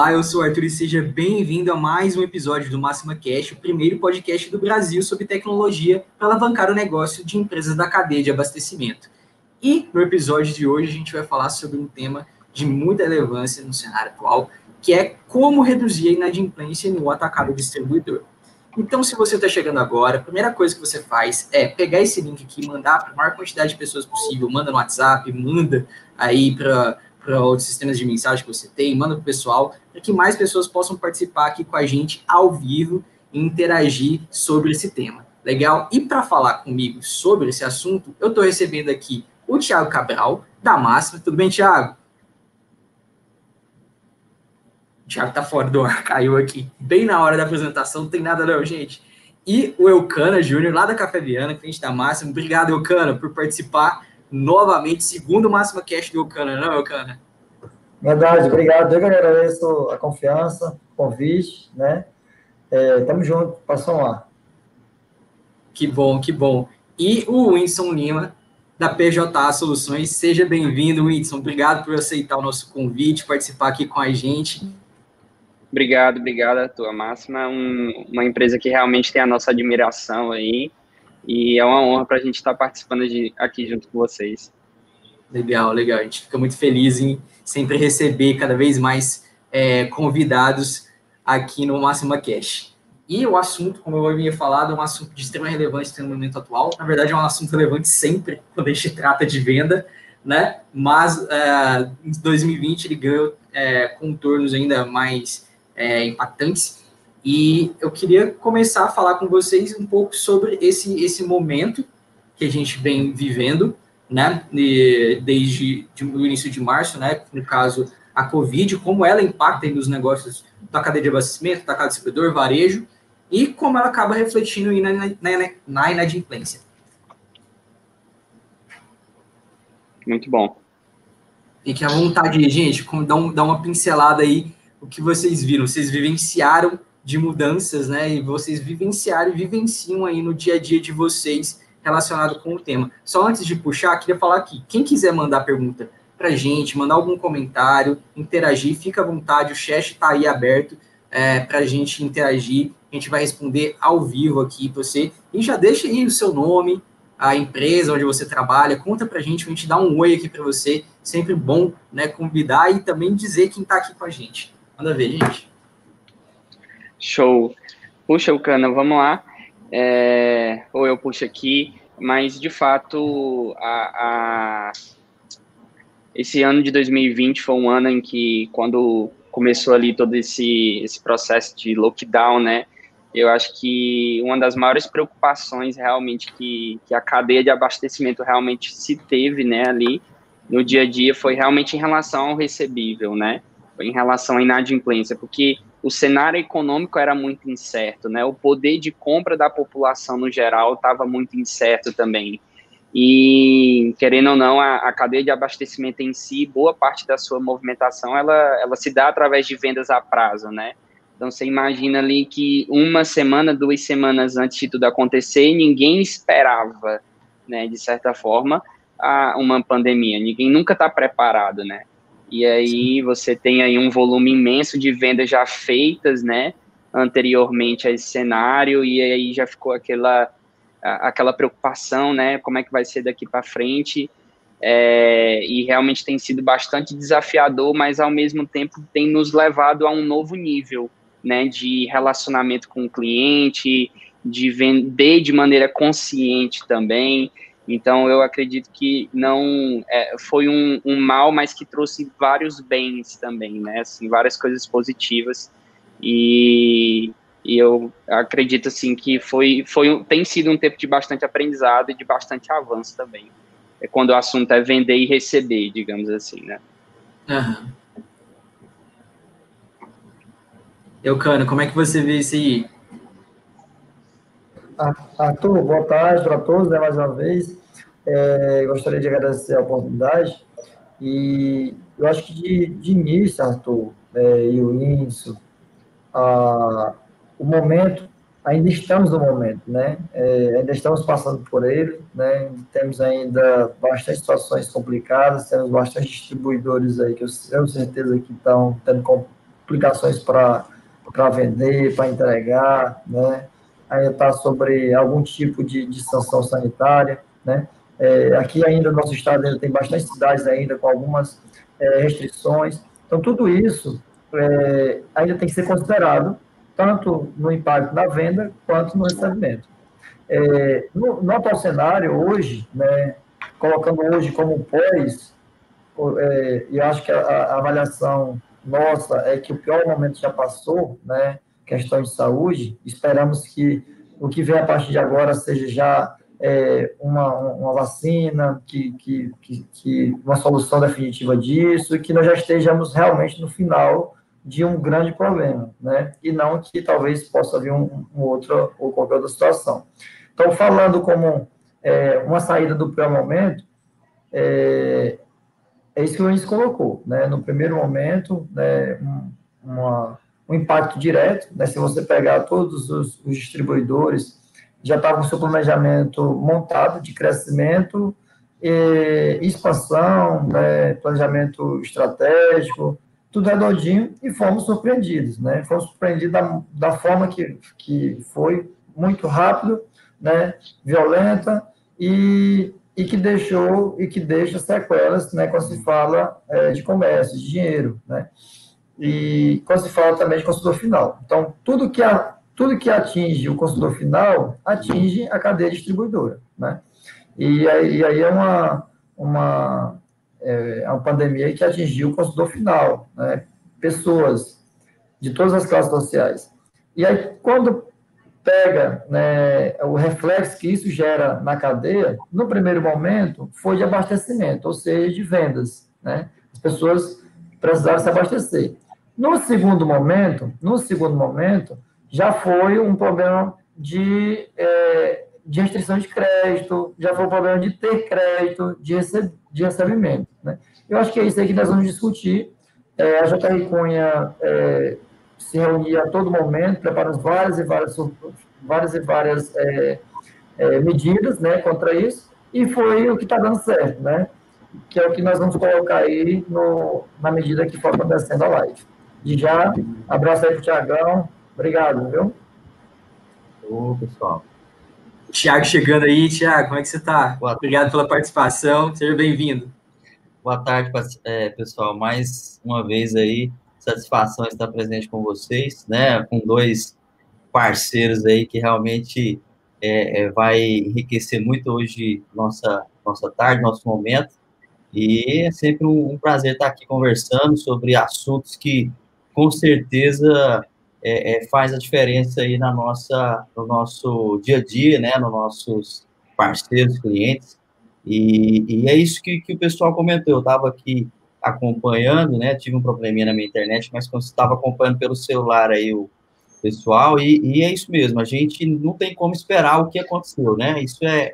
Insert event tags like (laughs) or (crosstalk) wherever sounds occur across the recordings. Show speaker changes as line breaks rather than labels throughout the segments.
Olá, eu sou o Arthur e seja bem-vindo a mais um episódio do Máxima Cash, o primeiro podcast do Brasil sobre tecnologia para alavancar o negócio de empresas da cadeia de abastecimento. E no episódio de hoje a gente vai falar sobre um tema de muita relevância no cenário atual, que é como reduzir a inadimplência no atacado distribuidor. Então, se você está chegando agora, a primeira coisa que você faz é pegar esse link aqui, mandar para a maior quantidade de pessoas possível, manda no WhatsApp, manda aí para para outros sistemas de mensagem que você tem, manda para o pessoal, para que mais pessoas possam participar aqui com a gente ao vivo e interagir sobre esse tema. Legal? E para falar comigo sobre esse assunto, eu estou recebendo aqui o Thiago Cabral, da Máxima. Tudo bem, Thiago? O Thiago tá fora do ar, (laughs) caiu aqui. Bem na hora da apresentação, não tem nada não, gente. E o Eucana Júnior, lá da Café Viana, cliente da Máxima. Obrigado, Eucana, por participar novamente, segundo máxima cash do Eucana, não, Eucana?
Verdade, obrigado. Eu que agradeço a confiança, o convite, né? É, tamo junto, passam lá.
Que bom, que bom. E o Winston Lima, da PJA Soluções, seja bem-vindo, Winston. Obrigado por aceitar o nosso convite, participar aqui com a gente.
Obrigado, obrigado a tua máxima. Um, uma empresa que realmente tem a nossa admiração aí. E é uma honra para a gente estar participando de, aqui junto com vocês.
Legal, legal. A gente fica muito feliz em sempre receber cada vez mais é, convidados aqui no Máxima Cash. E o assunto, como eu havia falado, é um assunto de extrema relevância no momento atual. Na verdade, é um assunto relevante sempre quando a gente trata de venda, né? Mas é, em 2020 ele ganhou é, contornos ainda mais é, impactantes e eu queria começar a falar com vocês um pouco sobre esse, esse momento que a gente vem vivendo, né, desde o início de março, né, no caso a Covid, como ela impacta nos negócios da cadeia de abastecimento, da cadeia de distribuidor, varejo, e como ela acaba refletindo na, na, na inadimplência.
Muito bom.
Fique à vontade, gente, dá, um, dá uma pincelada aí o que vocês viram. Vocês vivenciaram de mudanças, né? E vocês vivenciaram e vivenciam aí no dia a dia de vocês relacionado com o tema. Só antes de puxar, queria falar aqui, quem quiser mandar pergunta para gente, mandar algum comentário, interagir, fica à vontade, o chat está aí aberto é, para a gente interagir, a gente vai responder ao vivo aqui para você, e já deixa aí o seu nome, a empresa onde você trabalha, conta para a gente, a gente dá um oi aqui para você, sempre bom né, convidar e também dizer quem está aqui com a gente. Manda ver, gente.
Show. Puxa, o cana, vamos lá. É, ou eu puxo aqui, mas de fato, a, a, esse ano de 2020 foi um ano em que, quando começou ali todo esse, esse processo de lockdown, né? Eu acho que uma das maiores preocupações realmente que, que a cadeia de abastecimento realmente se teve, né, ali no dia a dia foi realmente em relação ao recebível, né? Em relação à inadimplência, porque o cenário econômico era muito incerto, né? O poder de compra da população no geral estava muito incerto também. E, querendo ou não, a, a, cadeia de abastecimento em si, boa parte da sua movimentação, ela, ela se dá através de vendas a prazo, né? Então, você imagina ali que uma semana, duas semanas antes de tudo acontecer, ninguém esperava, né, de certa forma, a, uma pandemia. Ninguém nunca está preparado, né? E aí você tem aí um volume imenso de vendas já feitas, né, anteriormente a esse cenário, e aí já ficou aquela, aquela preocupação, né, como é que vai ser daqui para frente, é, e realmente tem sido bastante desafiador, mas ao mesmo tempo tem nos levado a um novo nível, né, de relacionamento com o cliente, de vender de maneira consciente também, então, eu acredito que não é, foi um, um, mal, mas que trouxe vários bens também, né? Assim, várias coisas positivas. E, e eu acredito assim que foi, foi tem sido um tempo de bastante aprendizado e de bastante avanço também. É quando o assunto é vender e receber, digamos assim, né? Uhum.
Eucano, como é que você vê isso aí?
Arthur, boa tarde para todos, né, mais uma vez. É, gostaria de agradecer a oportunidade. E eu acho que de, de início, Arthur, é, e o Inso, a, o momento, ainda estamos no momento, né? É, ainda estamos passando por ele, né? Temos ainda bastante situações complicadas, temos bastante distribuidores aí que eu tenho certeza que estão tendo aplicações para vender, para entregar, né? ainda está sobre algum tipo de, de sanção sanitária, né? É, aqui ainda no nosso estado ainda tem bastante cidades ainda com algumas é, restrições. Então, tudo isso é, ainda tem que ser considerado, tanto no impacto na venda quanto no recebimento. É, no, no atual cenário, hoje, né, colocando hoje como pós, é, eu acho que a, a, avaliação nossa é que o pior momento já passou, né, questão de saúde, esperamos que o que vem a partir de agora seja já é, uma, uma vacina, que, que, que, uma solução definitiva disso, e que nós já estejamos realmente no final de um grande problema, né? E não que talvez possa vir um, um outro ou qualquer outra situação. Então, falando como é, uma saída do pior momento, é, é isso que o Luiz colocou, né? No primeiro momento, né, um, uma, um impacto direto, né? Se você pegar todos os, os distribuidores já estava com seu planejamento montado de crescimento, e expansão, né, planejamento estratégico, tudo redondinho, e fomos surpreendidos, né? Fomos surpreendidos da, da forma que, que foi muito rápido, né, violenta e, e que deixou e que deixa sequelas, né, quando se fala é, de comércio, de dinheiro, né? E quando se fala também de consumidor final. Então, tudo que a tudo que atinge o consumidor final atinge a cadeia distribuidora, né? E aí, e aí é uma, uma, é, é uma pandemia que atingiu o consumidor final, né? Pessoas de todas as classes sociais. E aí, quando pega né, o reflexo que isso gera na cadeia, no primeiro momento, foi de abastecimento, ou seja, de vendas, né? As pessoas precisaram se abastecer. No segundo momento, no segundo momento, já foi um problema de, é, de restrição de crédito, já foi um problema de ter crédito, de, rece de recebimento. Né? Eu acho que é isso aí que nós vamos discutir. É, a JR Cunha é, se reunia a todo momento, preparando várias e várias, várias, e várias é, é, medidas né, contra isso, e foi o que está dando certo, né? que é o que nós vamos colocar aí no, na medida que for acontecendo a live. E já, abraço aí para o Tiagão, Obrigado, viu?
Ô, pessoal.
Tiago chegando aí. Tiago, como é que você está? Obrigado pela participação. Seja bem-vindo.
Boa tarde, é, pessoal. Mais uma vez aí, satisfação estar presente com vocês, né? Com dois parceiros aí que realmente é, é, vai enriquecer muito hoje nossa, nossa tarde, nosso momento. E é sempre um, um prazer estar aqui conversando sobre assuntos que, com certeza, é, é, faz a diferença aí na nossa, no nosso dia a dia, né, nos nossos parceiros, clientes, e, e é isso que, que o pessoal comentou, eu estava aqui acompanhando, né, tive um probleminha na minha internet, mas quando estava acompanhando pelo celular aí o pessoal, e, e, é isso mesmo, a gente não tem como esperar o que aconteceu, né, isso é,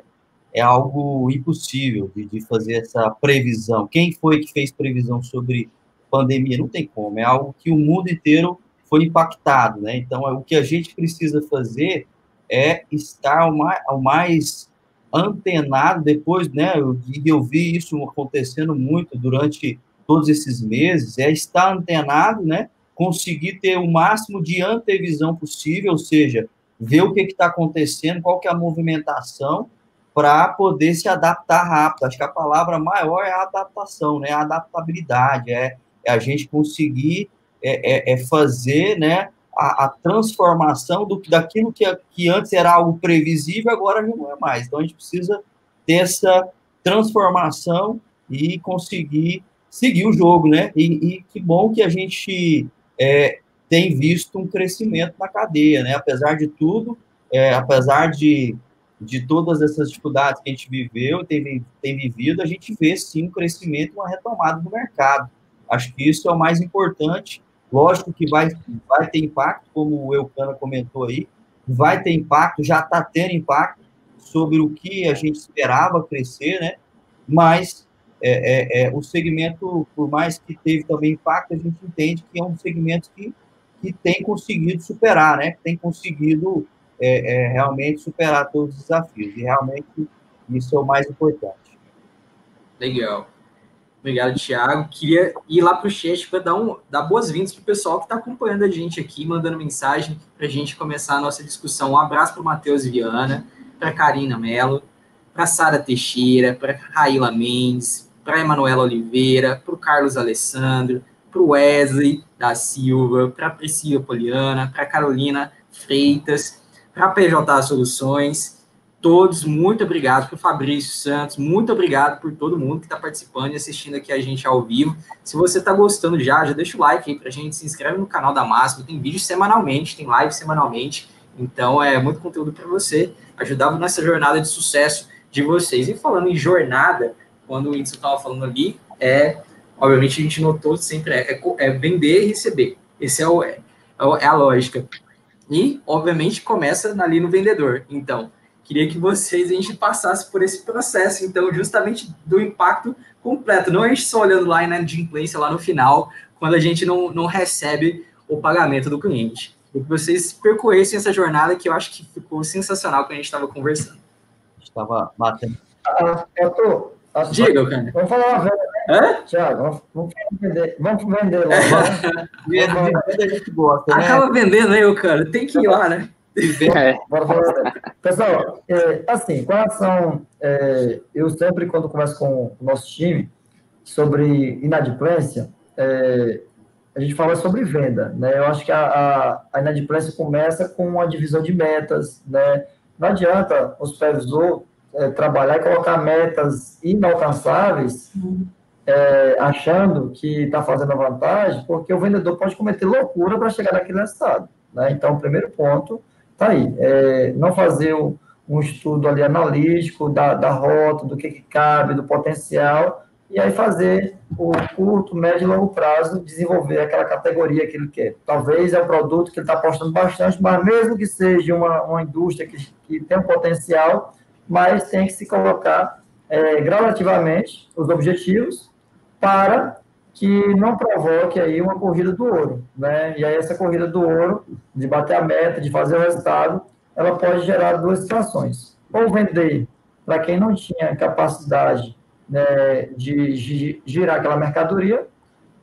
é algo impossível de, de fazer essa previsão, quem foi que fez previsão sobre pandemia? Não tem como, é algo que o mundo inteiro foi impactado, né? Então, o que a gente precisa fazer é estar o mais, o mais antenado depois, né? Eu, eu vi isso acontecendo muito durante todos esses meses, é estar antenado, né? Conseguir ter o máximo de antevisão possível, ou seja, ver o que está acontecendo, qual que é a movimentação, para poder se adaptar rápido. Acho que a palavra maior é a adaptação, né? A adaptabilidade, é, é a gente conseguir é, é, é fazer né, a, a, transformação do, daquilo que, que antes era algo previsível, agora não é mais. Então, a gente precisa ter essa transformação e conseguir seguir o jogo, né? E, e que bom que a gente é, tem visto um crescimento na cadeia, né? Apesar de tudo, é, apesar de, de todas essas dificuldades que a gente viveu, tem, tem vivido, a gente vê sim um crescimento, uma retomada do mercado. Acho que isso é o mais importante Lógico que vai, vai ter impacto, como o Eucana comentou aí, vai ter impacto, já está tendo impacto sobre o que a gente esperava crescer, né? Mas é, é, é, o segmento, por mais que teve também impacto, a gente entende que é um segmento que, que tem conseguido superar, né? Tem conseguido é, é, realmente superar todos os desafios. E realmente isso é o mais importante.
Legal. Obrigado, Thiago. Queria ir lá para o chat para dar, um, dar boas-vindas para o pessoal que está acompanhando a gente aqui, mandando mensagem para a gente começar a nossa discussão. Um abraço para o Matheus Viana, para Karina Mello, para Sara Teixeira, para Raíla Mendes, para Emanuela Oliveira, para o Carlos Alessandro, para o Wesley da Silva, para a Priscila Poliana, para Carolina Freitas, para a PJ Soluções todos, muito obrigado para o Fabrício Santos, muito obrigado por todo mundo que está participando e assistindo aqui a gente ao vivo. Se você está gostando já, já deixa o like aí para a gente, se inscreve no canal da Máxima, tem vídeo semanalmente, tem live semanalmente, então é muito conteúdo para você, ajudar nessa jornada de sucesso de vocês. E falando em jornada, quando o Whindersson estava falando ali, é, obviamente a gente notou sempre, é, é, é vender e receber, esse é, o, é, é a lógica. E, obviamente, começa ali no vendedor. Então, Queria que vocês, a gente passasse por esse processo, então, justamente do impacto completo. Não a gente só olhando lá na inadimplência, lá no final, quando a gente não, não recebe o pagamento do cliente. E que vocês percorressem essa jornada que eu acho que ficou sensacional quando a gente estava conversando.
Estava batendo.
Ah, eu tô,
Diga, cara.
Vamos falar uma venda, né? Tiago, vamos, vender. Vamos vender lá. (laughs)
Vamos, Acaba vendendo aí, cara. Tem que ir lá, né?
É. (laughs) Pessoal, é, assim, com relação. É, eu sempre, quando converso com o nosso time sobre inadimplência, é, a gente fala sobre venda. Né? Eu acho que a, a, a inadimplência começa com a divisão de metas. Né? Não adianta o supervisor é, trabalhar e colocar metas inalcançáveis. É, achando que está fazendo a vantagem, porque o vendedor pode cometer loucura para chegar naquele resultado. Né? Então, o primeiro ponto Tá aí. É, não fazer um estudo ali analítico da, da rota, do que, que cabe, do potencial, e aí fazer o curto, médio e longo prazo, desenvolver aquela categoria que ele quer. Talvez é um produto que ele está apostando bastante, mas mesmo que seja uma, uma indústria que, que tem um potencial, mas tem que se colocar é, gradativamente os objetivos para que não provoque aí uma corrida do ouro, né? E aí essa corrida do ouro, de bater a meta, de fazer o resultado, ela pode gerar duas situações. Ou vender para quem não tinha capacidade né, de girar aquela mercadoria,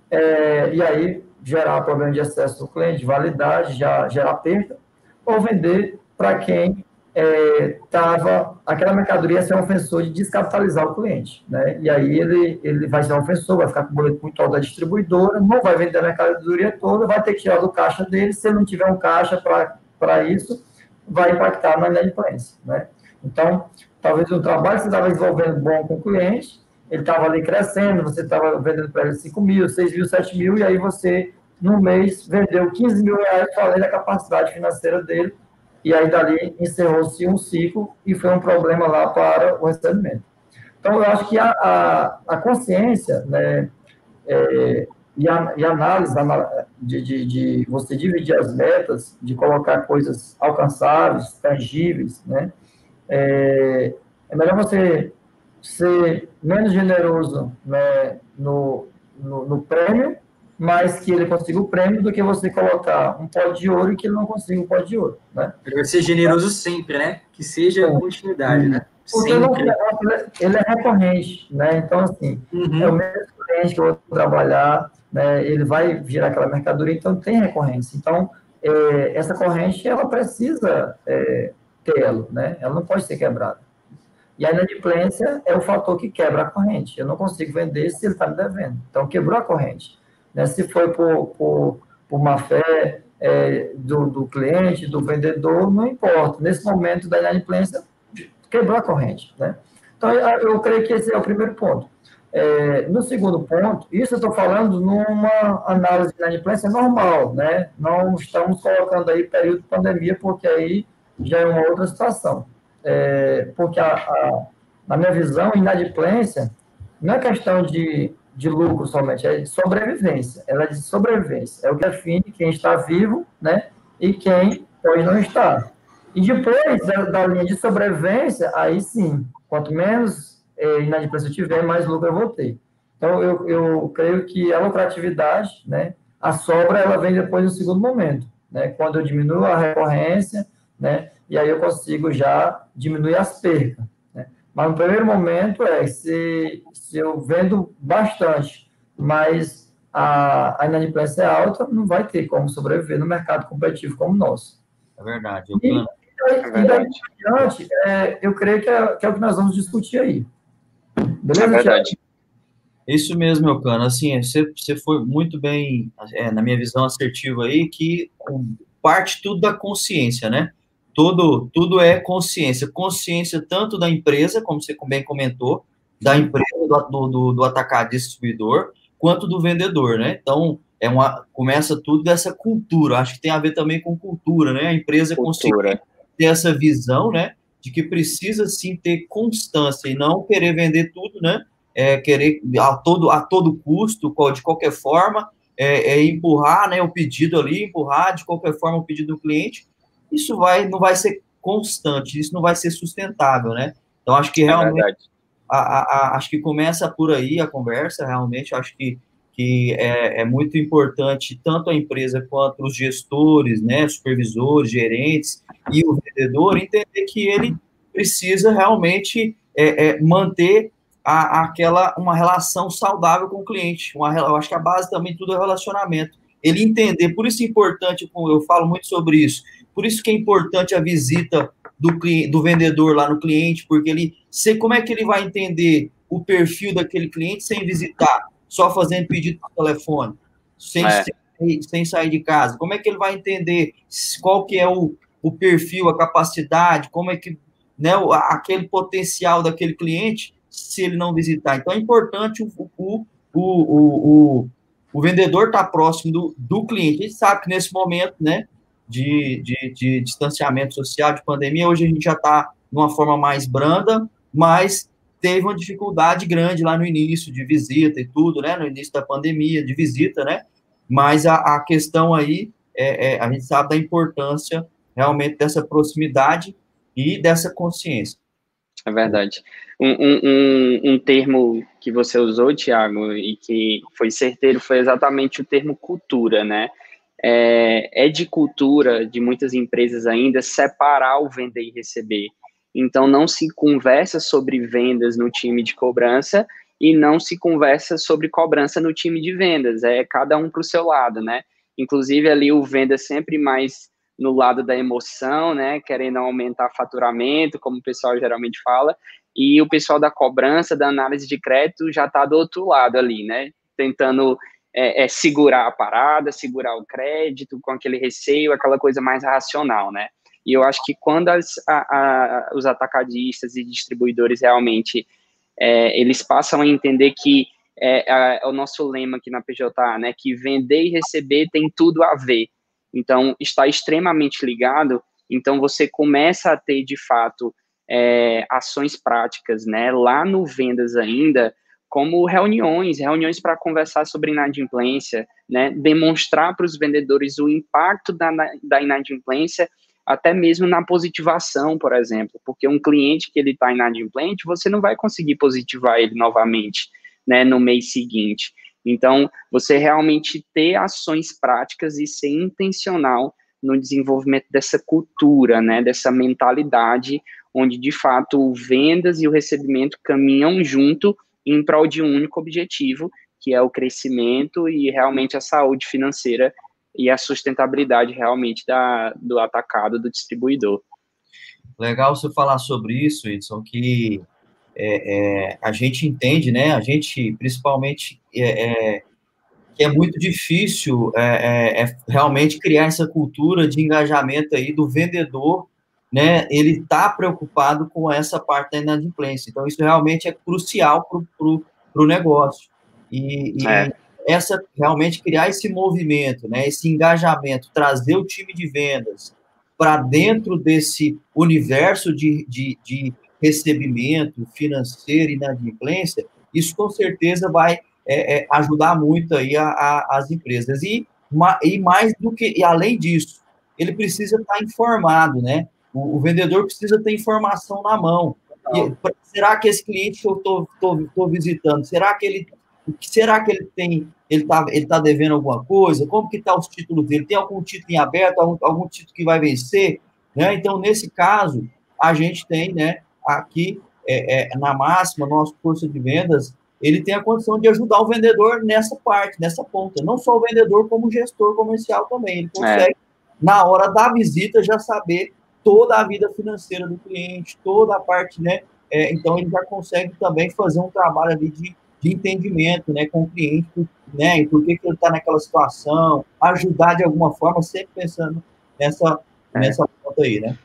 é, e aí gerar problema de acesso do cliente, de validade, já gerar perda, ou vender para quem estava é, aquela mercadoria ser um ofensor de descapitalizar o cliente, né? E aí ele, ele vai ser um ofensor, vai ficar com o boleto muito alto da distribuidora, não vai vender a mercadoria toda, vai ter que tirar do caixa dele, se ele não tiver um caixa para isso, vai impactar na inadimplência, né? Então, talvez o trabalho que você estava desenvolvendo bom com o cliente, ele estava ali crescendo, você estava vendendo para ele 5 mil, 6 mil, 7 mil, e aí você, no mês, vendeu 15 mil reais, falei da capacidade financeira dele, e aí dali encerrou-se um ciclo e foi um problema lá para o recebimento. Então, eu acho que a, a, a consciência né, é, e, a, e a análise de, de, de, você dividir as metas, de colocar coisas alcançáveis, tangíveis, né, é, é melhor você ser menos generoso né, no, no, no prêmio mas que ele consiga o prêmio do que você colocar um pó de ouro e que ele não consiga um pó de ouro, né?
Ele vai ser generoso sempre, né? Que seja a continuidade, né?
Porque sempre. ele é recorrente, né? Então, assim, uhum. é o mesmo cliente que eu vou trabalhar, né? Ele vai virar aquela mercadoria, então tem recorrência. Então, é, essa corrente, ela precisa é, tê-lo, né? Ela não pode ser quebrada. E a inadimplência é o fator que quebra a corrente. Eu não consigo vender se ele está me devendo. Então, quebrou a corrente. Né? Se foi por, por, por má fé é, do, do cliente, do vendedor, não importa. Nesse momento da inadimplência, quebrou a corrente. Né? Então, eu creio que esse é o primeiro ponto. É, no segundo ponto, isso eu estou falando numa análise de inadimplência normal, né? Não estamos colocando aí período de pandemia, porque aí já é uma outra situação. É, porque, a, a, na minha visão, inadimplência não é questão de de lucro somente, é de sobrevivência. Ela é de sobrevivência. É o que define quem está vivo, né? E quem pode não estar. E depois da, linha de sobrevivência, aí sim, quanto menos é, inadimplência eu tiver, mais lucro eu vou ter. Então, eu, eu creio que a lucratividade, né? A sobra, ela vem depois no segundo momento, né? Quando eu diminuo a recorrência, né? E aí eu consigo já diminuir as percas. Mas no primeiro momento é se, se eu vendo bastante, mas a, a inadimplência é alta, não vai ter como sobreviver no mercado competitivo como o nosso.
É verdade.
Eu... E, e daí, é adiante, é, eu creio que é, que é, o que nós vamos discutir aí.
Beleza, é verdade.
Isso mesmo, meu cano. Assim, você, você foi muito bem, é, na minha visão, assertivo aí, que parte tudo da consciência, né? Tudo, tudo é consciência. Consciência tanto da empresa, como você bem comentou, da empresa, do, do, do atacado distribuidor, quanto do vendedor, né? Então, é uma, começa tudo dessa cultura. Acho que tem a ver também com cultura, né? A empresa conseguir ter essa visão, né? De que precisa sim ter constância e não querer vender tudo, né? É, querer a todo, a todo custo, de qualquer forma, é, é, empurrar né, o pedido ali, empurrar de qualquer forma o pedido do cliente, isso vai, não vai ser constante, isso não vai ser sustentável, né? Então, acho que é realmente, é a, a, a, acho que começa por aí a conversa, realmente, acho que, que é, é, muito importante tanto a empresa quanto os gestores, né, supervisores, gerentes e o vendedor entender que ele precisa realmente é, é manter aquela uma relação saudável com o cliente. Uma, eu acho que a base também tudo é relacionamento. Ele entender, por isso é importante, eu falo muito sobre isso, por isso que é importante a visita do, do vendedor lá no cliente, porque ele sei como é que ele vai entender o perfil daquele cliente sem visitar, só fazendo pedido por telefone, sem, é. sem, sem, sair de casa. Como é que ele vai entender qual que é o, o perfil, a capacidade, como é que né, aquele potencial daquele cliente se ele não visitar. Então é importante o, o, o, o, o vendedor estar tá próximo do, do cliente. A gente sabe que nesse momento né, de, de, de distanciamento social, de pandemia, hoje a gente já está numa forma mais branda, mas teve uma dificuldade grande lá no início de visita e tudo, né? No início da pandemia, de visita, né? Mas a, a questão aí, é, é, a gente sabe da importância realmente dessa proximidade e dessa consciência.
É verdade. Um, um, um, termo que você usou, Tiago, e que foi certeiro, foi exatamente o termo cultura, né? É, é de cultura de muitas empresas ainda separar o vender e receber. Então, não se conversa sobre vendas no time de cobrança e não se conversa sobre cobrança no time de vendas. É cada um para o seu lado, né? Inclusive, ali o venda sempre mais no lado da emoção, né, querendo aumentar faturamento, como o pessoal geralmente fala, e o pessoal da cobrança, da análise de crédito já está do outro lado ali, né, tentando é, é, segurar a parada, segurar o crédito com aquele receio, aquela coisa mais racional, né. E eu acho que quando as, a, a, os atacadistas e distribuidores realmente é, eles passam a entender que é, é, o nosso lema aqui na PJ, né, que vender e receber tem tudo a ver. Então, está extremamente ligado. Então, você começa a ter, de fato, é, ações práticas, né? Lá no Vendas ainda, como reuniões, reuniões para conversar sobre inadimplência, né? Demonstrar para os vendedores o impacto da, da inadimplência, até mesmo na positivação, por exemplo, porque um cliente que ele está inadimplente, você não vai conseguir positivar ele novamente, né? No mês seguinte. Então, você realmente ter ações práticas e ser intencional no desenvolvimento dessa cultura, né, dessa mentalidade, onde de fato o vendas e o recebimento caminham junto em prol de um único objetivo, que é o crescimento e realmente a saúde financeira e a sustentabilidade realmente da, do atacado, do distribuidor.
Legal você falar sobre isso, Edson, que é, é, a gente entende, né? A gente, principalmente, é, é que é muito difícil é, é, realmente criar essa cultura de engajamento aí do vendedor, né? Ele está preocupado com essa parte da inadimplência. Então, isso realmente é crucial para o negócio. E, e essa realmente criar esse movimento, né? Esse engajamento, trazer o time de vendas para dentro desse universo de, de, de recebimento financeiro e inadimplência, isso com certeza vai é, é, ajudar muito aí a, a, as empresas. E, e mais do que, e além disso, ele precisa estar informado, né? O, o vendedor precisa ter informação na mão. E, será que esse cliente que eu estou visitando, será que ele será que ele tem? Ele está ele tá devendo alguma coisa? Como que está os títulos dele? Tem algum título em aberto? Algum, algum título que vai vencer? Né? Então, nesse caso, a gente tem né, aqui é, é, na máxima, no nosso curso de vendas, ele tem a condição de ajudar o vendedor nessa parte, nessa ponta. Não só o vendedor, como o gestor comercial também. Ele consegue, é. na hora da visita, já saber toda a vida financeira do cliente, toda a parte, né? É, então, ele já consegue também fazer um trabalho ali de, de entendimento, né, com o cliente, né, e por que, que ele está naquela situação, ajudar de alguma forma, sempre pensando nessa, é. nessa ponta aí, né?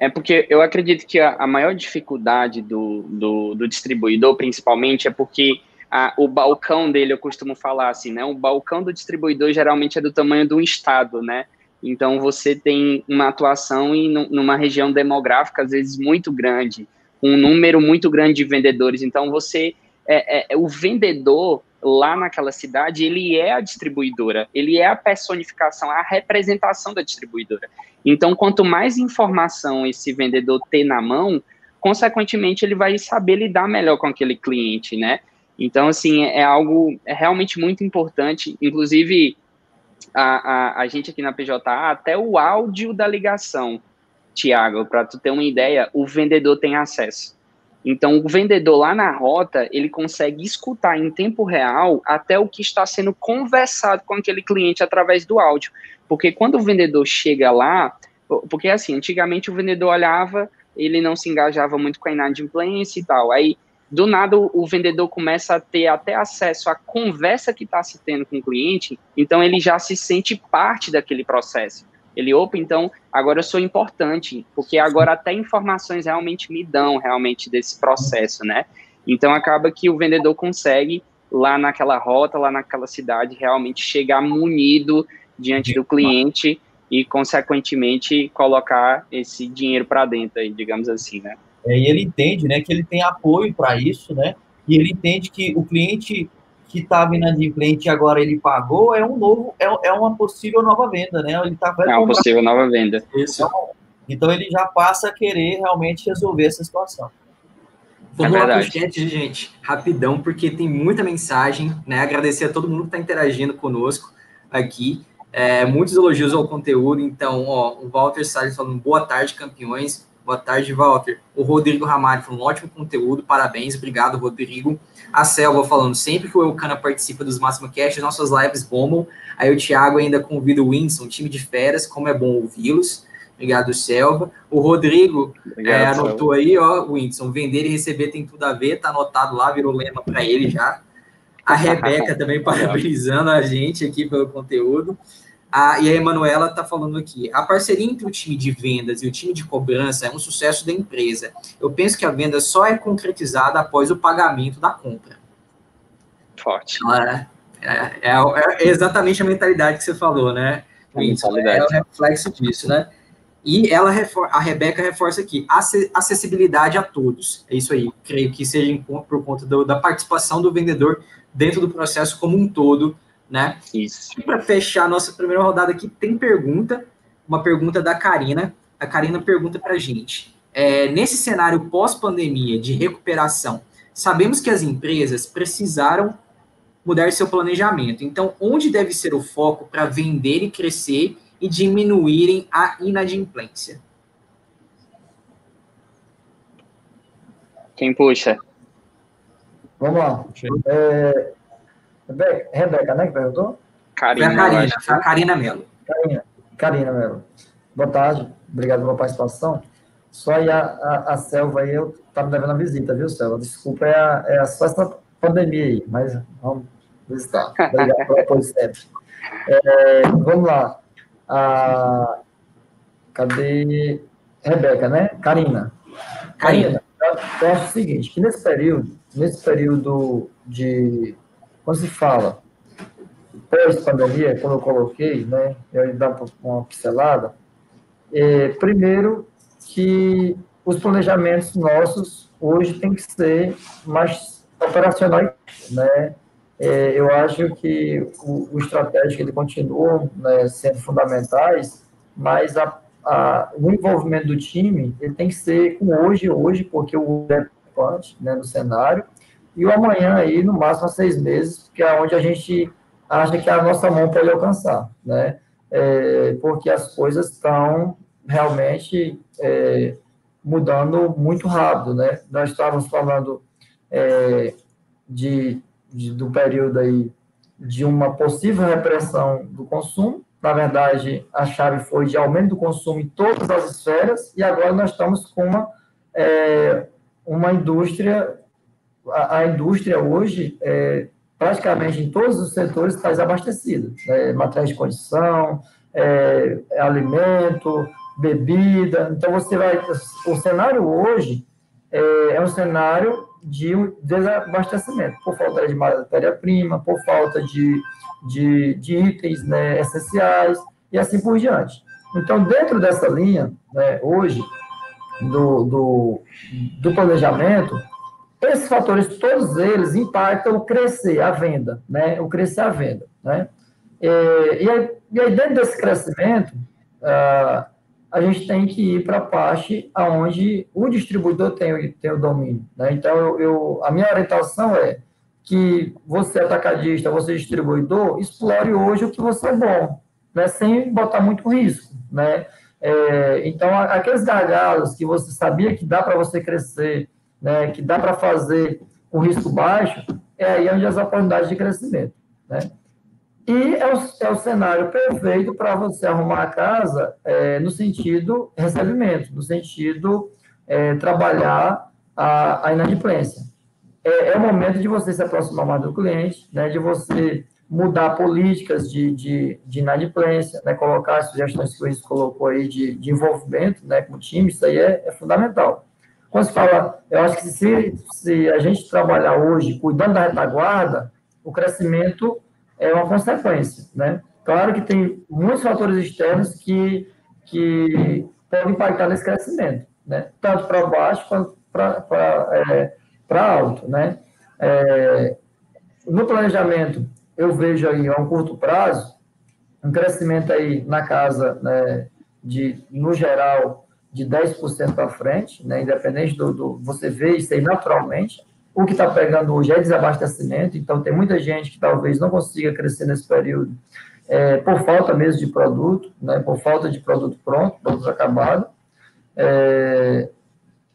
É porque eu acredito que a, a maior dificuldade do, do, do, distribuidor, principalmente, é porque a, o balcão dele, eu costumo falar assim, né? O balcão do distribuidor geralmente é do tamanho de um estado, né? Então você tem uma atuação em numa região demográfica às vezes muito grande, um número muito grande de vendedores. Então você é, é, é o vendedor lá naquela cidade, ele é a distribuidora, ele é a personificação, a representação da distribuidora. Então, quanto mais informação esse vendedor ter na mão, consequentemente, ele vai saber lidar melhor com aquele cliente, né? Então, assim, é algo é realmente muito importante. Inclusive, a, a, a gente aqui na PJA, até o áudio da ligação, Tiago, para tu ter uma ideia, o vendedor tem acesso. Então, o vendedor lá na rota, ele consegue escutar em tempo real até o que está sendo conversado com aquele cliente através do áudio. Porque quando o vendedor chega lá, porque assim, antigamente o vendedor olhava, ele não se engajava muito com a inadimplência e tal. Aí, do nada, o vendedor começa a ter até acesso à conversa que está se tendo com o cliente, então ele já se sente parte daquele processo. Ele, opa, então agora eu sou importante, porque agora até informações realmente me dão realmente desse processo, né? Então acaba que o vendedor consegue lá naquela rota, lá naquela cidade, realmente chegar munido diante do cliente e, consequentemente, colocar esse dinheiro para dentro, digamos assim, né?
É, e ele entende, né, que ele tem apoio para isso, né? E ele entende que o cliente que estava inadimplente e agora ele pagou, é um novo, é, é uma possível nova venda, né? Ele
tá, é uma possível nova venda.
Isso. Então, então, ele já passa a querer realmente resolver essa situação.
Vamos é lá pro chat, gente, rapidão, porque tem muita mensagem, né? Agradecer a todo mundo que está interagindo conosco aqui. É, muitos elogios ao conteúdo, então, ó, o Walter Salles falando boa tarde, campeões. Boa tarde, Walter. O Rodrigo Ramalho falando um ótimo conteúdo, parabéns, obrigado, Rodrigo. A Selva falando, sempre que o Eucana participa dos Máximo Cast, nossas lives bombam. Aí o Thiago ainda convida o Winston, time de feras, como é bom ouvi-los. Obrigado, Selva. O Rodrigo Obrigado, é, anotou Selva. aí, ó, Winston, vender e receber tem tudo a ver, tá anotado lá, virou lema para ele já. A (laughs) Rebeca também (laughs) parabenizando a gente aqui pelo conteúdo. A, e a Emanuela está falando aqui: a parceria entre o time de vendas e o time de cobrança é um sucesso da empresa. Eu penso que a venda só é concretizada após o pagamento da compra.
Forte.
É, é, é, é exatamente a mentalidade que você falou, né? É o reflexo disso, né? E ela a Rebeca reforça aqui, acessibilidade a todos. É isso aí. Creio que seja por conta do, da participação do vendedor dentro do processo como um todo né?
Isso.
E para fechar a nossa primeira rodada aqui, tem pergunta, uma pergunta da Karina. A Karina pergunta para a gente: é, nesse cenário pós-pandemia de recuperação, sabemos que as empresas precisaram mudar seu planejamento. Então, onde deve ser o foco para vender e crescer e diminuírem a inadimplência?
Quem puxa?
Vamos lá. É, Rebeca, né, que perguntou?
Karina, Foi a Karina, a Karina Melo.
Karina, Karina Melo. Boa tarde, obrigado pela participação. Só aí a, a, a Selva aí, eu tá me levando a visita, viu, Selva? Desculpa, é, a, é a, só essa pandemia aí, mas vamos visitar. (laughs) Obrigado pelo apoio sempre. É, vamos lá. A, cadê? Rebeca, né? Karina. Karina, eu acho o seguinte, que nesse período, nesse período de quando se fala pós-pandemia, como eu coloquei, né, eu dar uma pincelada, é, primeiro que os planejamentos nossos hoje têm que ser mais operacionais, né? É, eu acho que o, o estratégico ele continua né, sendo fundamentais, mas a, a, o envolvimento do time ele tem que ser com hoje, hoje, porque o é importante né, no cenário, e o amanhã aí, no máximo, seis meses, que é onde a gente acha que a nossa mão pode alcançar, né? É, porque as coisas estão realmente é, mudando muito rápido, né? Nós estávamos falando é, de, de, do período aí de uma possível repressão do consumo. Na verdade, a chave foi de aumento do consumo em todas as esferas, e agora nós estamos com uma, é, uma indústria, a, a indústria hoje, é, praticamente em todos os setores, está desabastecida. Né? Materiais de condição, é, alimento, bebida. Então, você vai. O cenário hoje é, é um cenário de desabastecimento, por falta de matéria-prima, por falta de, de, de itens né, essenciais e assim por diante. Então, dentro dessa linha, né, hoje, do, do, do, planejamento, esses fatores, todos eles, impactam o crescer a venda, né, o crescer a venda. Né? E, e, aí, e aí, dentro desse crescimento, ah, a gente tem que ir para a parte onde o distribuidor tem, tem o domínio. Né? Então, eu, eu, a minha orientação é que você, atacadista, você, distribuidor, explore hoje o que você é bom, né? sem botar muito risco. Né? É, então, aqueles gargalos que você sabia que dá para você crescer, né? que dá para fazer com risco baixo, é aí onde as oportunidades de crescimento. Né? E é o, é o cenário perfeito para você arrumar a casa é, no sentido recebimento, no sentido é, trabalhar a, a inadimplência. É, é, o momento de você se aproximar mais do cliente, né, de você mudar políticas de, de, de inadimplência, né, colocar as sugestões que o colocou aí de, de envolvimento né, com o time, isso aí é, é fundamental. Quando se fala, eu acho que se, se a gente trabalhar hoje cuidando da retaguarda, o crescimento é uma consequência, né? Claro que tem muitos fatores externos que, que podem impactar nesse crescimento, né? Tanto para baixo quanto para é, alto, né? É, no planejamento, eu vejo aí a um curto prazo um crescimento aí na casa né, de, no geral, de 10% para frente, né, independente do, do, Você vê isso aí naturalmente. O que está pegando hoje é desabastecimento, então tem muita gente que talvez não consiga crescer nesse período é, por falta mesmo de produto, né, por falta de produto pronto, produto acabado. É,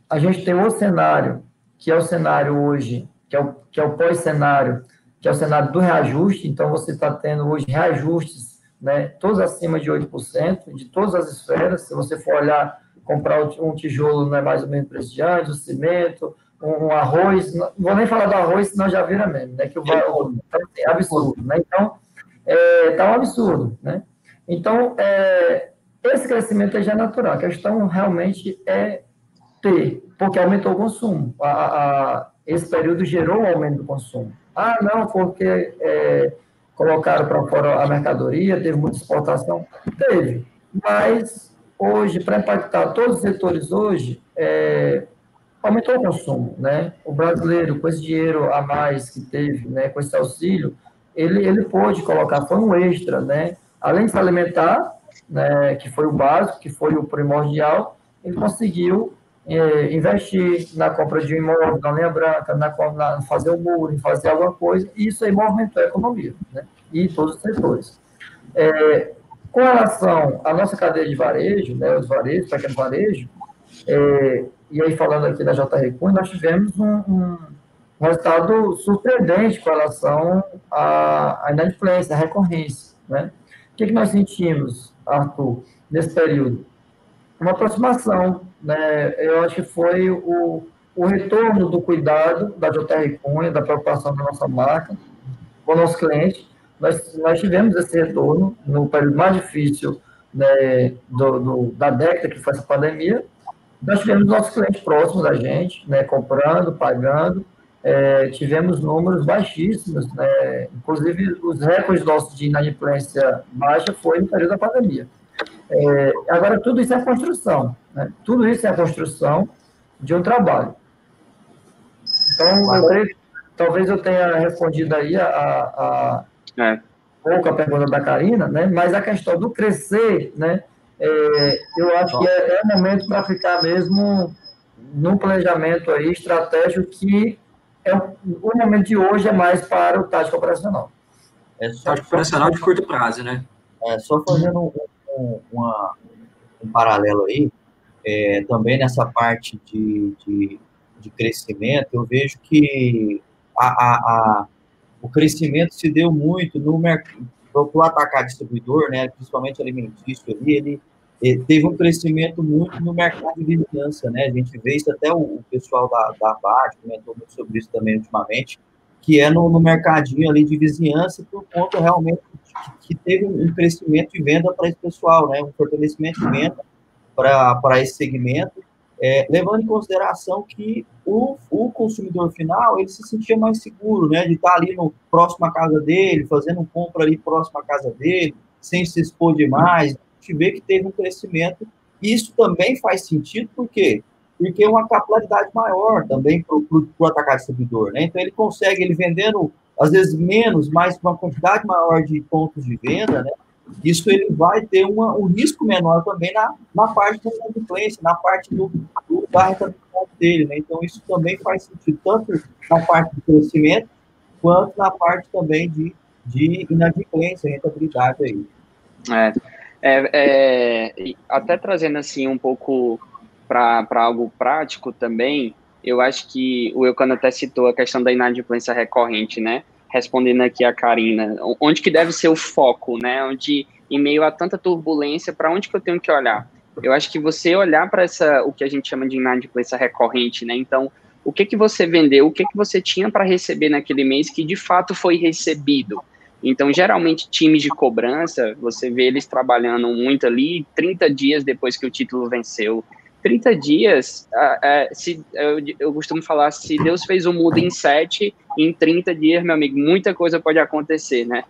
a gente tem outro cenário, que é o cenário hoje, que é o, que é o pós-cenário, que é o cenário do reajuste, então você está tendo hoje reajustes, né, todos acima de 8%, de todas as esferas, se você for olhar, comprar um tijolo não é mais ou menos prestigiante, o cimento, um arroz, não vou nem falar do arroz, senão já vira mesmo, né? Que o valor então, assim, é absurdo, né? Então, é, tá um absurdo, né? Então, é, esse crescimento já é natural. A questão realmente é ter, porque aumentou o consumo. A, a, esse período gerou um aumento do consumo. Ah, não, porque é, colocaram para fora a mercadoria, teve muita exportação. Teve. Mas, hoje, para impactar todos os setores hoje, é, aumentou o consumo, né? O brasileiro, com esse dinheiro a mais que teve, né, com esse auxílio, ele, ele pôde colocar, foi um extra, né? Além de se alimentar, né, que foi o básico, que foi o primordial, ele conseguiu é, investir na compra de um imóvel, na linha branca, na, na fazer o muro, em fazer alguma coisa, e isso aí movimentou a economia, né? E todos os setores. É, com relação à nossa cadeia de varejo, né, os varejos, pequeno varejo, é, e aí falando aqui da JR Cunha, nós tivemos um, um, resultado surpreendente com relação à, à inadimplência, à recorrência. Né? O que, que nós sentimos, Arthur, nesse período? Uma aproximação, né? eu acho que foi o, o retorno do cuidado da JR Cunha, da preocupação da nossa marca, com o nosso cliente. Nós, nós tivemos esse retorno no período mais difícil né, do, do, da década, que foi essa pandemia, nós tivemos nossos clientes próximos da gente, né, comprando, pagando, é, tivemos números baixíssimos, né, inclusive os recordes nossos de inadimplência baixa foi no período da pandemia. É, agora, tudo isso é construção, né, tudo isso é a construção de um trabalho. Então, eu creio talvez eu tenha respondido aí a, a é. pouco a pergunta da Karina, né, mas a questão do crescer, né, é, eu acho que é, é o momento para ficar mesmo no planejamento aí estratégico que é o, o momento de hoje é mais para o tático operacional.
É só, tático operacional de curto prazo, né?
É, só fazendo um, um, uma, um paralelo aí, é, também nessa parte de, de, de, crescimento, eu vejo que a, a, a, o crescimento se deu muito no mercado, para o atacar distribuidor, né, principalmente alimentício ali, ele, ele, teve um crescimento muito no mercado de vizinhança, né, a gente vê isso até o, pessoal da, da BAT comentou muito sobre isso também ultimamente, que é no, no mercadinho ali de vizinhança, por conta realmente que, que teve um crescimento de venda para esse pessoal, né, um fortalecimento de venda para esse segmento, é, levando em consideração que o, o, consumidor final ele se sentia mais seguro, né, de estar ali no próximo à casa dele, fazendo compra ali próximo à casa dele, sem se expor demais. A gente vê que teve um crescimento. Isso também faz sentido, por quê? Porque é uma capilaridade maior também para o atacado distribuidor, né? Então ele consegue, ele vendendo às vezes menos, mas com uma quantidade maior de pontos de venda, né? Isso ele vai ter uma, um risco menor também na, na parte da inadimplência, na parte do, do, da rentabilidade dele. Né? Então, isso também faz sentido, tanto na parte de crescimento, quanto na parte também de, de inadimplência, rentabilidade aí.
É, é, é até trazendo assim um pouco para algo prático também, eu acho que o Eucano até citou a questão da inadimplência recorrente, né? Respondendo aqui a Karina, onde que deve ser o foco, né? Onde, em meio a tanta turbulência, para onde que eu tenho que olhar? Eu acho que você olhar para essa, o que a gente chama de inadimplência recorrente, né? Então, o que que você vendeu, o que que você tinha para receber naquele mês que de fato foi recebido? Então, geralmente, times de cobrança, você vê eles trabalhando muito ali 30 dias depois que o título venceu, 30 dias, uh, se, eu, eu, costumo falar, se Deus fez o mundo em 7, em 30 dias, meu amigo, muita coisa pode acontecer, né?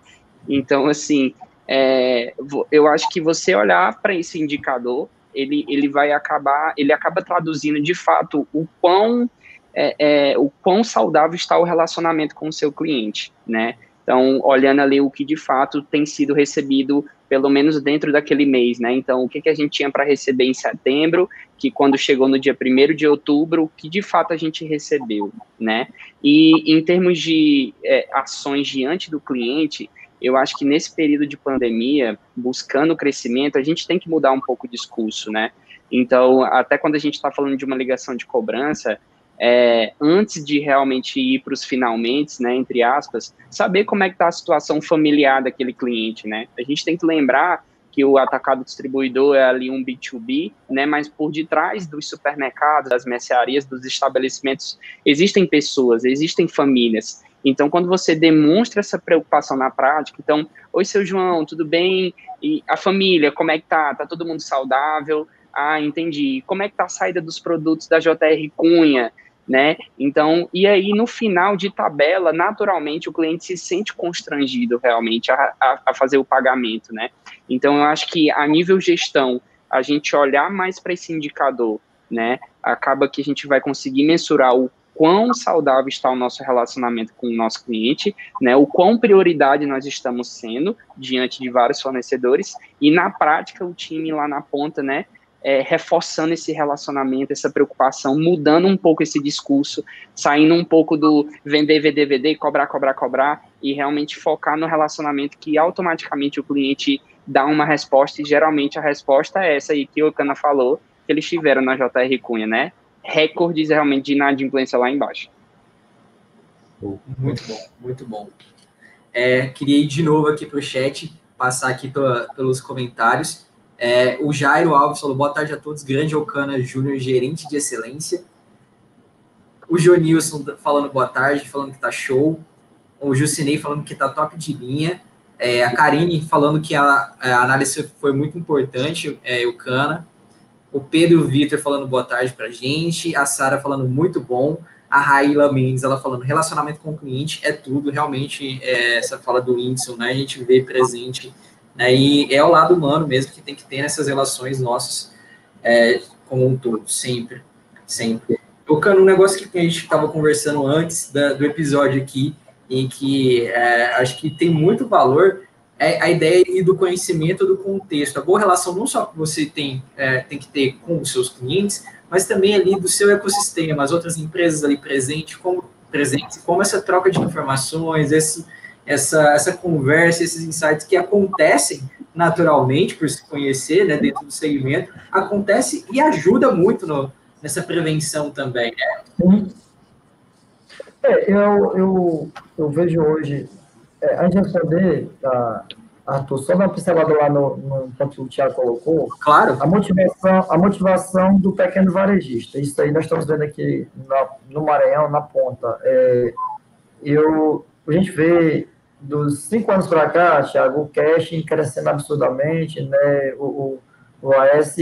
Então, assim, é, eu acho que você olhar para esse indicador, ele, ele vai acabar, ele acaba traduzindo de fato o quão, é, é, o quão saudável está o relacionamento com o seu cliente, né? Então, olhando ali o que de fato tem sido recebido, pelo menos dentro daquele mês, né? Então, o que, que a gente tinha para receber em setembro, que quando chegou no dia 1 de outubro, o que de fato a gente recebeu, né? E em termos de é, ações diante do cliente, eu acho que nesse período de pandemia, buscando crescimento, a gente tem que mudar um pouco o discurso, né? Então, até quando a gente está falando de uma ligação de cobrança, é, antes de realmente ir para os finalmente, né, entre aspas, saber como é que está a situação familiar daquele cliente, né? A gente tem que lembrar que o atacado distribuidor é ali um B2B, né, mas por detrás dos supermercados, das mercearias, dos estabelecimentos, existem pessoas, existem famílias. Então, quando você demonstra essa preocupação na prática, então, oi, seu João, tudo bem? E a família, como é que tá? Tá todo mundo saudável? Ah, entendi. Como é que tá a saída dos produtos da JR Cunha? Né? Então, e aí no final de tabela, naturalmente o cliente se sente constrangido realmente a, a, a fazer o pagamento, né? Então, eu acho que a nível gestão, a gente olhar mais para esse indicador, né? Acaba que a gente vai conseguir mensurar o quão saudável está o nosso relacionamento com o nosso cliente, né? O quão prioridade nós estamos sendo diante de vários fornecedores e na prática o time lá na ponta, né? É, reforçando esse relacionamento, essa preocupação, mudando um pouco esse discurso, saindo um pouco do vender, vender, vender, cobrar, cobrar, cobrar, e realmente focar no relacionamento que automaticamente o cliente dá uma resposta, e geralmente a resposta é essa aí que o Cana falou, que eles tiveram na JR Cunha, né? Recordes realmente de inadimplência lá embaixo.
Muito bom, muito bom. É, queria ir de novo aqui para o chat, passar aqui pelos comentários. É, o Jairo Alves falou, boa tarde a todos, grande Ocana Júnior, gerente de excelência. O Jonilson falando boa tarde, falando que tá show. O Jucinei falando que tá top de linha. É, a Karine falando que a, a, análise foi muito importante, é, o Cana. O Pedro Vitor falando boa tarde pra gente. A Sara falando muito bom. A Raíla Mendes, ela falando relacionamento com o cliente é tudo. Realmente, é, essa fala do Whindersson, né? A gente vê presente né? E é o lado humano mesmo que tem que ter nessas relações nossas é, como um todo, sempre, sempre. Tocando um negócio que a gente estava conversando antes da, do episódio aqui, em que é, acho que tem muito valor é a ideia do conhecimento do contexto. A boa relação não só que você tem, é, tem que ter com os seus clientes, mas também ali do seu ecossistema, as outras empresas ali presentes, como presentes, como essa troca de informações, esse essa, essa conversa, esses insights que acontecem naturalmente, por se conhecer né, dentro do segmento, acontece e ajuda muito no, nessa prevenção também, né?
É, eu, eu, eu vejo hoje, é, antes de responder, a, Arthur, só uma pincelada lá no, no ponto que o Tiago colocou.
Claro.
A motivação, a motivação do pequeno varejista. Isso aí nós estamos vendo aqui na, no Maranhão, na ponta. É, eu, a gente vê dos cinco anos para cá, Thiago, o cash crescendo absurdamente, né? O, o, o AS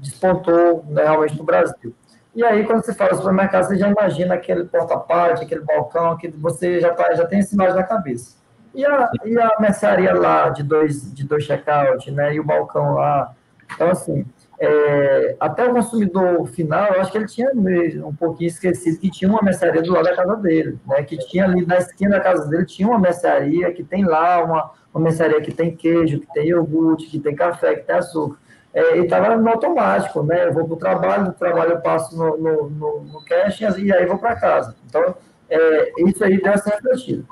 despontou né, realmente no Brasil. E aí, quando você fala supermercado, você já imagina aquele porta-parte, aquele balcão, que você já, tá, já tem esse imagem na cabeça. E a, e a mercearia lá de dois, de dois check-out, né? E o balcão lá. Então, assim, é, até o consumidor final, eu acho que ele tinha mesmo um pouquinho esquecido que tinha uma mercearia do lado da casa dele, né? Que tinha ali na esquina da casa dele, tinha uma mercearia que tem lá uma, uma mercearia que tem queijo, que tem iogurte, que tem café, que tem açúcar. É, e estava no automático, né? Eu vou para o trabalho, do trabalho eu passo no, no, no, no cash e aí vou para casa. Então, é, isso aí deve ser refletido.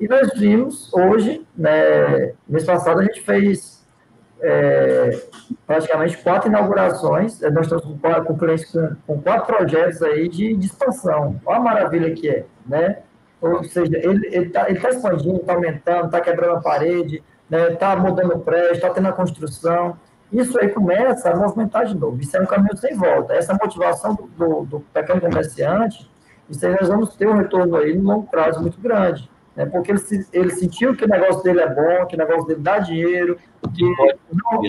E nós vimos hoje, né, mês passado, a gente fez é, praticamente quatro inaugurações. É, nós estamos com, com clientes com, com, quatro projetos aí de, de, expansão. Olha a maravilha que é, né? Ou seja, ele está tá expandindo, está aumentando, está quebrando a parede, está né, tá mudando o prédio, está tendo a construção. Isso aí começa a movimentar de novo. Isso é um caminho sem volta. Essa motivação do, do, do pequeno comerciante, isso aí nós vamos ter um retorno aí no longo prazo muito grande né? porque ele, ele sentiu que o negócio dele é bom, que o negócio dele dá dinheiro, que não,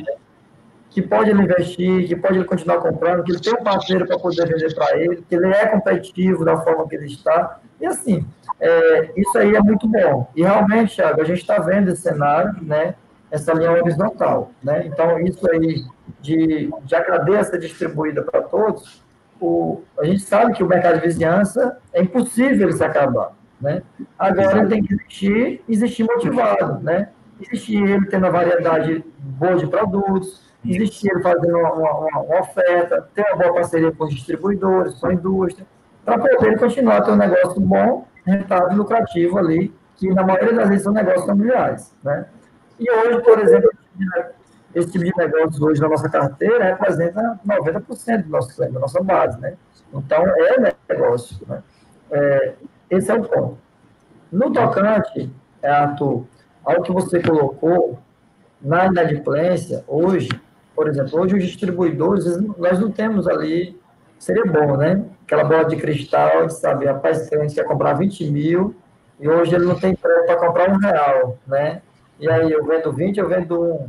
que pode ele investir, que pode ele continuar comprando, que ele tem um parceiro para poder vender para ele, que ele é competitivo da forma que ele está. E assim, é, isso aí é muito bom. E realmente, Thiago, a gente está vendo esse cenário, né? essa linha horizontal. Né? Então, isso aí de, de a cadeia ser distribuída para todos, o, a gente sabe que o mercado de vizinhança é impossível ele se acabar. Né? Agora ele tem que existir, existir motivado, né? Existir ele tendo uma variedade boa de produtos, existir ele fazendo uma, uma, uma oferta, ter uma boa parceria com os distribuidores, com a indústria, para poder continuar ter um negócio bom, rentável, lucrativo ali, que na maioria das vezes são negócios familiares, né? E hoje, por exemplo, esse tipo de negócio hoje na nossa carteira representa 90% do nosso da nossa base, né? Então, é negócio, né? É, esse é o ponto. No tocante, Arthur, ao que você colocou, na inadimplência, hoje, por exemplo, hoje os distribuidores, nós não temos ali, seria bom, né? Aquela bola de cristal, sabe? Rapaz, a gente quer comprar 20 mil e hoje ele não tem crédito para comprar um real, né? E aí eu vendo 20, eu vendo um.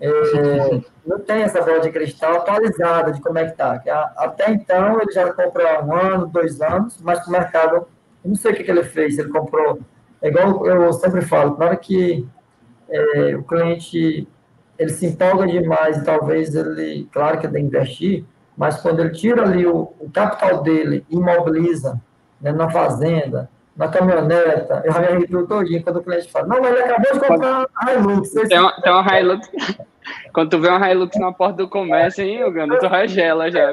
É, não tem essa bola de cristal atualizada de como é que está. Até então ele já comprou há um ano, dois anos, mas o mercado não sei o que, que ele fez, ele comprou. É igual eu sempre falo, na hora que é, o cliente ele se empolga demais e talvez ele, claro que ele tem que investir, mas quando ele tira ali o, o capital dele, imobiliza né, na fazenda, na caminhoneta, eu já me arrepio todinho quando o cliente fala, não, mas ele acabou de comprar a Hilux.
Tem uma, tem uma (laughs) Hilux. Quando tu vê uma Hilux na porta do comércio, hein, Uganda, tu ragela já.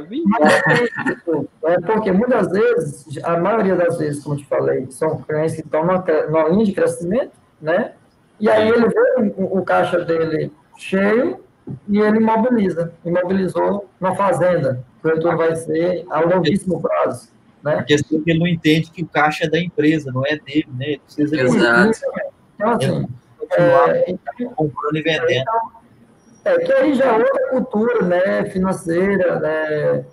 É porque muitas vezes, a maioria das vezes, como eu te falei, são clientes que estão numa, linha de crescimento, né? E aí ele vê o, o caixa dele cheio e ele imobiliza. Imobilizou na fazenda. O retorno vai ser a longuíssimo prazo. Né?
A questão é que ele não entende que o caixa é da empresa, não é dele, né? Ele
precisa Exato.
Então, assim, é, então,
comprando e vendendo. Então,
é, que aí já é outra cultura né, financeira, né,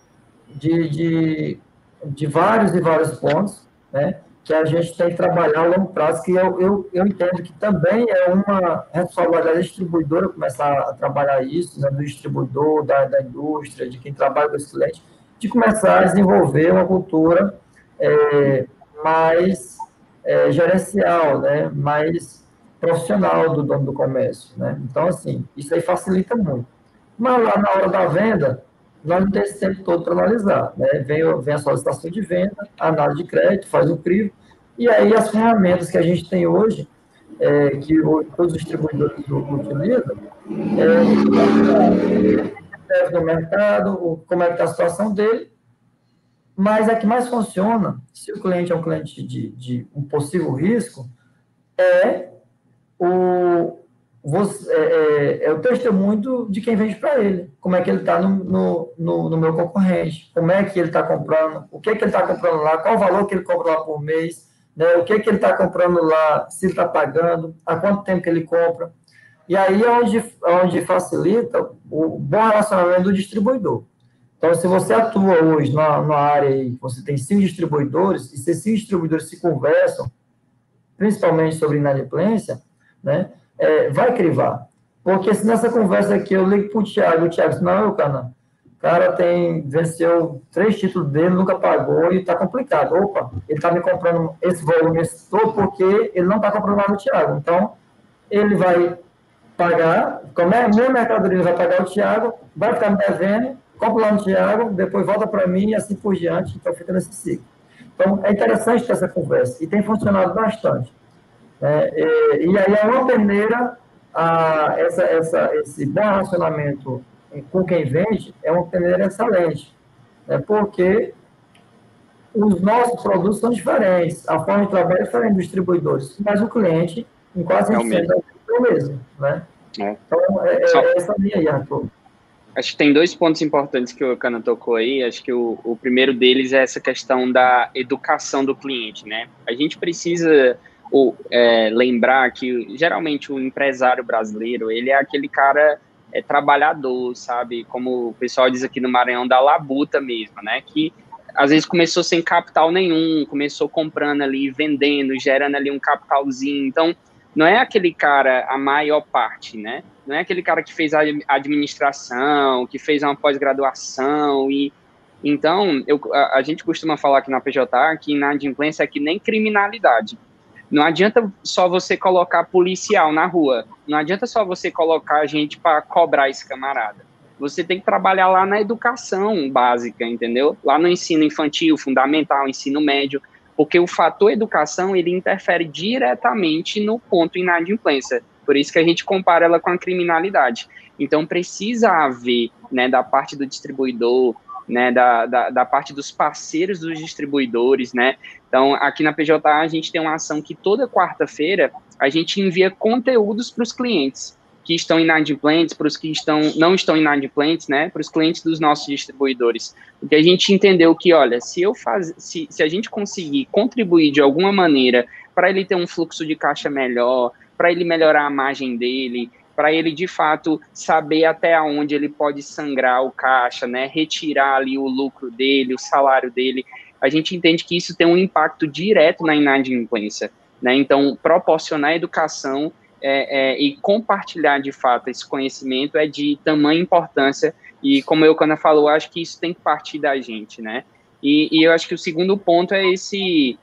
de, de, de vários e vários pontos, né, que a gente tem que trabalhar a longo prazo, que eu, eu, eu entendo que também é uma responsabilidade da distribuidora começar a trabalhar isso, né, do distribuidor, da, da indústria, de quem trabalha com esse cliente, de começar a desenvolver uma cultura é, mais é, gerencial, né, mais profissional do dono do comércio, né? Então, assim, isso aí facilita muito. Mas lá na hora da venda, nós não temos esse tempo todo para analisar, né? Vem, vem a solicitação de venda, análise de crédito, faz o crivo, e aí as ferramentas que a gente tem hoje, é, que todos os distribuidores utilizam, é, no mercado, como é que está a situação dele, mas a que mais funciona, se o cliente é um cliente de, de um possível risco, é o, você, é, é, é, o testemunho de quem vende para ele. Como é que ele está no, no, no, no, meu concorrente, como é que ele está comprando, o que, que ele está comprando lá, qual o valor que ele compra lá por mês, né, o que, que ele está comprando lá, se está pagando, há quanto tempo que ele compra. E aí é onde, é onde facilita o bom relacionamento do distribuidor. Então, se você atua hoje na, na área aí, você tem cinco distribuidores, e se esses distribuidores se conversam, principalmente sobre inadimplência, né, é, vai crivar. Porque se nessa conversa aqui eu ligo para o Thiago, o Thiago disse, não, cara, o cara tem, venceu três títulos dele, nunca pagou e está complicado. Opa, ele está me comprando esse volume todo porque ele não está comprando mais no Thiago. Então, ele vai pagar, como é minha mercadoria, vai pagar o Thiago, vai ficar me devendo, compra lá no Thiago, depois volta para mim e assim por diante. Então, fica nesse ciclo. Então, é interessante ter essa conversa e tem funcionado bastante. É, é, e aí é uma peneira, a, essa, essa, esse bom relacionamento com quem vende é uma peneira excelente, né, porque os nossos produtos são diferentes, a forma de trabalho é diferente dos distribuidores, mas o cliente, em quase é o mesmo. é mesmo. Né? É. Então, é, é essa linha aí, Arthur.
Acho que tem dois pontos importantes que o Cana tocou aí. Acho que o, o primeiro deles é essa questão da educação do cliente, né? A gente precisa ou, é, lembrar que geralmente o empresário brasileiro ele é aquele cara é, trabalhador, sabe? Como o pessoal diz aqui no Maranhão, da labuta mesmo, né? Que às vezes começou sem capital nenhum, começou comprando ali, vendendo, gerando ali um capitalzinho. Então, não é aquele cara a maior parte, né? Não é aquele cara que fez a administração, que fez uma pós-graduação e então eu, a, a, gente costuma falar aqui na PJ que inadimplência é que nem criminalidade. Não adianta só você colocar policial na rua. Não adianta só você colocar gente para cobrar esse camarada. Você tem que trabalhar lá na educação básica, entendeu? Lá no ensino infantil, fundamental, ensino médio, porque o fator educação ele interfere diretamente no ponto inadimplência. Por isso que a gente compara ela com a criminalidade. Então precisa haver, né, da parte do distribuidor, né, da, da, da, parte dos parceiros dos distribuidores, né? Então, aqui na PJA a gente tem uma ação que toda quarta-feira a gente envia conteúdos para os clientes que estão inadimplentes, para os que estão, não estão inadimplentes, né, para os clientes dos nossos distribuidores. Porque a gente entendeu que, olha, se eu faz, se, se a gente conseguir contribuir de alguma maneira para ele ter um fluxo de caixa melhor, para ele melhorar a margem dele, para ele de fato saber até onde ele pode sangrar o caixa, né, retirar ali o lucro dele, o salário dele. A gente entende que isso tem um impacto direto na inadimplência, né? Então, proporcionar educação é, é, e compartilhar de fato esse conhecimento é de tamanha importância e como eu quando falou, acho que isso tem que partir da gente, né? E, e eu acho que o segundo ponto é esse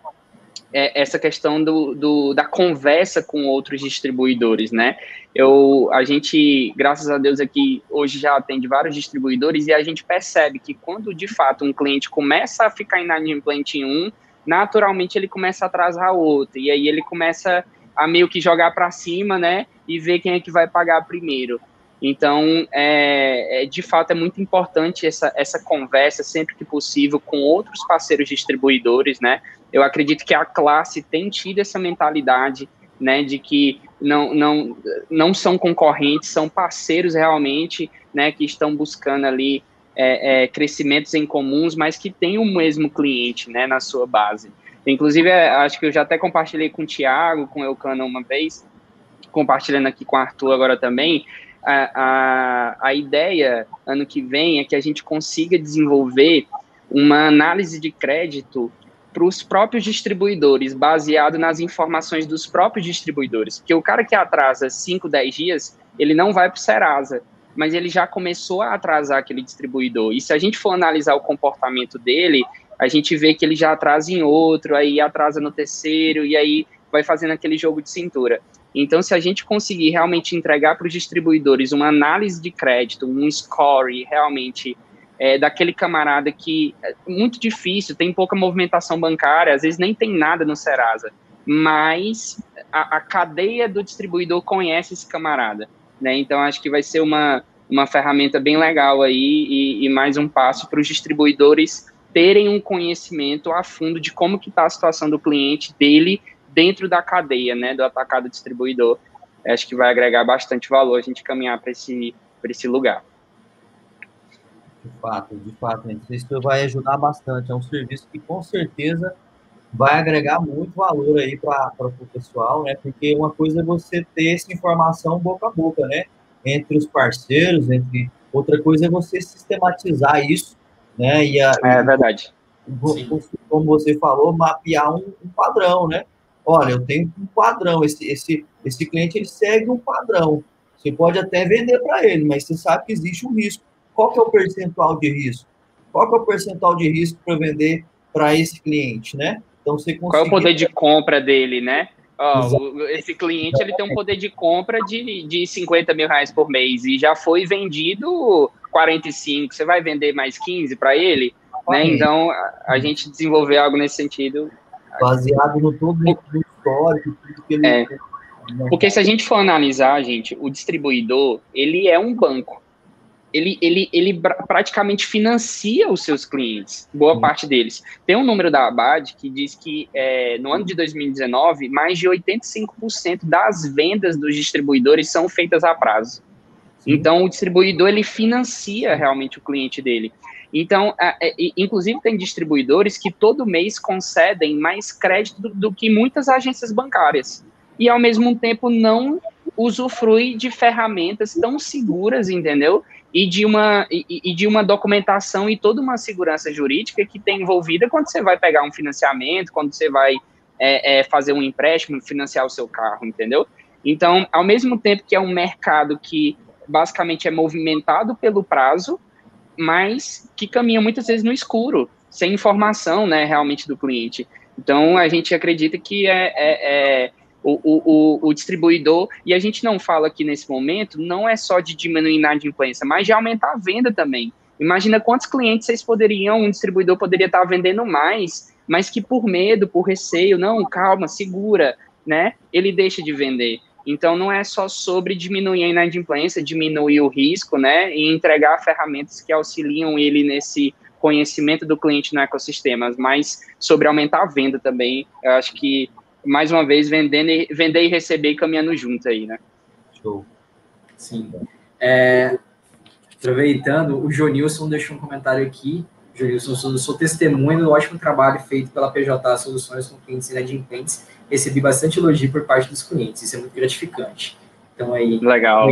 é, essa questão do, do, da conversa com outros distribuidores, né? Eu, a gente, graças a Deus aqui, hoje já atende vários distribuidores e a gente percebe que quando, de fato, um cliente começa a ficar inadimplente em um, naturalmente ele começa a atrasar outro, e aí ele começa a meio que jogar para cima, né, e ver quem é que vai pagar primeiro. Então, é, é, de fato, é muito importante essa, essa conversa, sempre que possível, com outros parceiros distribuidores, né? Eu acredito que a classe tem tido essa mentalidade, né, de que não, não, não são concorrentes, são parceiros realmente, né, que estão buscando ali é, é, crescimentos em comuns, mas que têm o mesmo cliente, né, na sua base. Inclusive, é, acho que eu já até compartilhei com o Thiago, com o Eucano uma vez, compartilhando aqui com o Arthur agora também, a, a, a ideia ano que vem é que a gente consiga desenvolver uma análise de crédito para os próprios distribuidores, baseado nas informações dos próprios distribuidores. Porque o cara que atrasa 5, 10 dias, ele não vai para o Serasa, mas ele já começou a atrasar aquele distribuidor. E se a gente for analisar o comportamento dele, a gente vê que ele já atrasa em outro, aí atrasa no terceiro, e aí vai fazendo aquele jogo de cintura. Então, se a gente conseguir realmente entregar para os distribuidores uma análise de crédito, um score realmente é, daquele camarada que é muito difícil, tem pouca movimentação bancária, às vezes nem tem nada no Serasa, mas a, a cadeia do distribuidor conhece esse camarada, né? Então, acho que vai ser uma, uma ferramenta bem legal aí e, e mais um passo para os distribuidores terem um conhecimento a fundo de como que está a situação do cliente dele dentro da cadeia, né, do atacado distribuidor. acho que vai agregar bastante valor a gente caminhar para esse, esse lugar.
De fato, de fato, isso vai ajudar bastante. É um serviço que com certeza vai agregar muito valor aí para o pessoal, né? Porque uma coisa é você ter essa informação boca a boca, né? Entre os parceiros, entre outra coisa é você sistematizar isso, né? E a,
é verdade.
Como você falou, mapear um, um, padrão, né? Olha, eu tenho um padrão. Esse, esse, esse cliente ele segue um padrão. Você pode até vender para ele, mas você sabe que existe um risco qual que é o percentual de risco? Qual que é o percentual de risco para vender para esse cliente, né?
Então você conseguir... Qual é o poder de compra dele, né? Oh, esse cliente ele tem um poder de compra de, de 50 mil reais por mês e já foi vendido 45. Você vai vender mais 15 para ele? Né? Então, a, gente desenvolver algo nesse sentido.
Baseado no todo o histórico, tudo que ele. É.
Porque se a gente for analisar, gente, o distribuidor, ele é um banco ele, ele, ele praticamente financia os seus clientes, boa parte deles. Tem um número da Abad que diz que é, no ano de 2019, mais de 85% das vendas dos distribuidores são feitas a prazo. Então, o distribuidor ele financia realmente o cliente dele. Então, é, inclusive tem distribuidores que todo mês concedem mais crédito do, do que muitas agências bancárias e ao mesmo tempo não usufrui de ferramentas tão seguras, entendeu? e de uma e, e, de uma documentação e toda uma segurança jurídica que tem envolvida quando você vai pegar um financiamento, quando você vai é, é, fazer um empréstimo, financiar o seu carro, entendeu? Então, ao mesmo tempo que é um mercado que basicamente é movimentado pelo prazo, mas que caminha muitas vezes no escuro, sem informação, né, realmente do cliente. Então, a gente acredita que é, é, é o, o, o, distribuidor, e a gente não fala aqui nesse momento, não é só de diminuir inadimplência, mas de aumentar a venda também. Imagina quantos clientes vocês poderiam, um distribuidor poderia estar vendendo mais, mas que por medo, por receio, não, calma, segura, né? Ele deixa de vender. Então não é só sobre diminuir a inadimplência, diminuir o risco, né? E entregar ferramentas que auxiliam ele nesse conhecimento do cliente no ecossistema, mas sobre aumentar a venda também. Eu acho que mais uma vez, vendendo e, vender e receber caminhando junto aí, né?
Show. Sim. É, aproveitando, o Jonilson deixou um comentário aqui. Jonilson, sou, sou testemunho do ótimo trabalho feito pela PJ Soluções com clientes inadimplentes. Recebi bastante elogio por parte dos clientes, isso é muito gratificante. Então aí,
legal.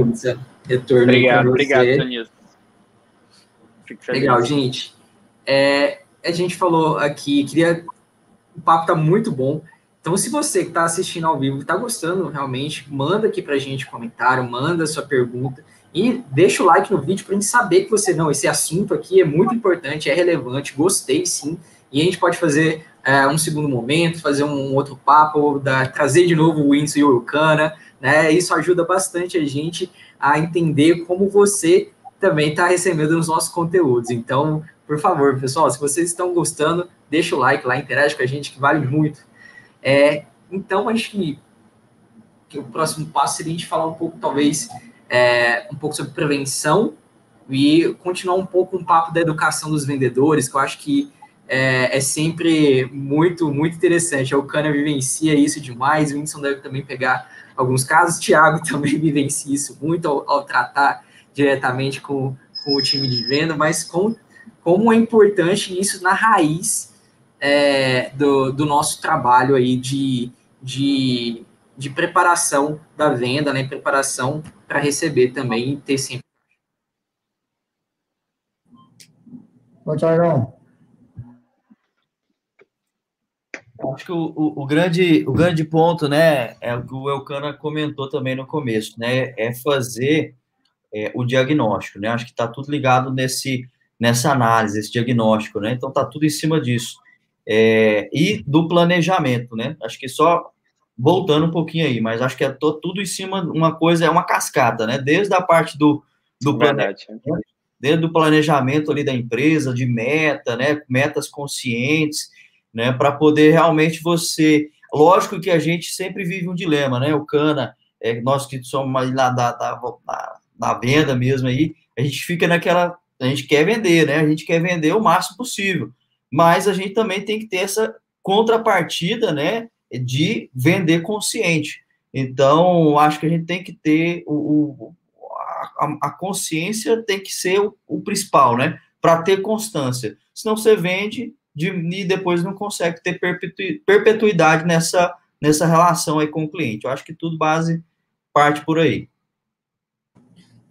retorno
obrigado, obrigado, Jonilson.
Legal, gente. É, a gente falou aqui, queria. O papo tá muito bom. Então, se você que está assistindo ao vivo está gostando realmente, manda aqui para a gente comentário, manda sua pergunta e deixa o like no vídeo para a gente saber que você não, esse assunto aqui é muito importante, é relevante, gostei sim, e a gente pode fazer é, um segundo momento, fazer um outro papo, da, trazer de novo o Winston e o Urucana, né? Isso ajuda bastante a gente a entender como você também está recebendo os nossos conteúdos. Então, por favor, pessoal, se vocês estão gostando, deixa o like lá, interage com a gente, que vale muito. É, então, acho que, que, o próximo passo seria a gente falar um pouco, talvez, é, um pouco sobre prevenção e continuar um pouco um papo da educação dos vendedores, que eu acho que é, é sempre muito, muito interessante. O Cana vivencia isso demais, o Whindersson deve também pegar alguns casos, o Thiago (laughs) também vivencia isso muito ao, ao tratar diretamente com, com o time de venda, mas com, como é importante isso na raiz é, do, do, nosso trabalho aí de, de, de preparação da venda, né? Preparação para receber também e ter sempre.
Bom, Tiagão.
Acho que o, o, o, grande, o grande ponto, né, é o que o Elcana comentou também no começo, né, é fazer é, o diagnóstico, né, acho que está tudo ligado nesse, nessa análise, esse diagnóstico, né, então está tudo em cima disso é, e do planejamento, né? Acho que só voltando um pouquinho aí, mas acho que é tudo em cima, uma coisa, é uma cascata, né? Desde a parte do, do planejamento, desde o planejamento ali da empresa, de meta, né? Metas conscientes, né? Para poder realmente você. Lógico que a gente sempre vive um dilema, né? O Cana, é, nós que somos mais lá da, da, da, da venda mesmo aí, a gente fica naquela. A gente quer vender, né? A gente quer vender o máximo possível mas a gente também tem que ter essa contrapartida, né, de vender consciente. Então, acho que a gente tem que ter o, o a, a, consciência tem que ser o, o principal, né? Para ter constância. Senão você vende de, e depois não consegue ter perpetuidade nessa, nessa relação aí com o cliente. Eu acho que tudo base parte por aí.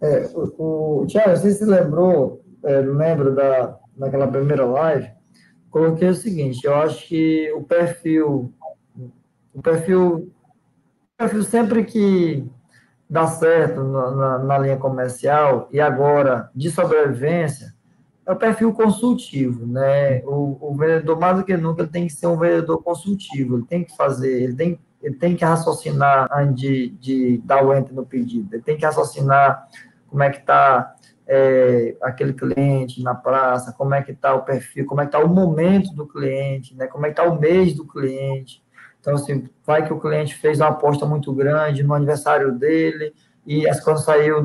É, o, o Tiago, você se lembrou, é, lembro da, naquela primeira live, coloquei o seguinte, eu acho que o perfil, o perfil, o perfil sempre que dá certo na, na, na linha comercial e agora de sobrevivência, é o perfil consultivo, né? O, o, vendedor, mais do que nunca, tem que ser um vendedor consultivo, ele tem que fazer, ele tem, ele tem que raciocinar antes de, de dar o enter no pedido, ele tem que raciocinar como é que está é, aquele cliente na praça, como é que está o perfil, como é que está o momento do cliente, né? Como é que está o mês do cliente. Então, assim, vai que o cliente fez uma aposta muito grande no aniversário dele e as coisas saiu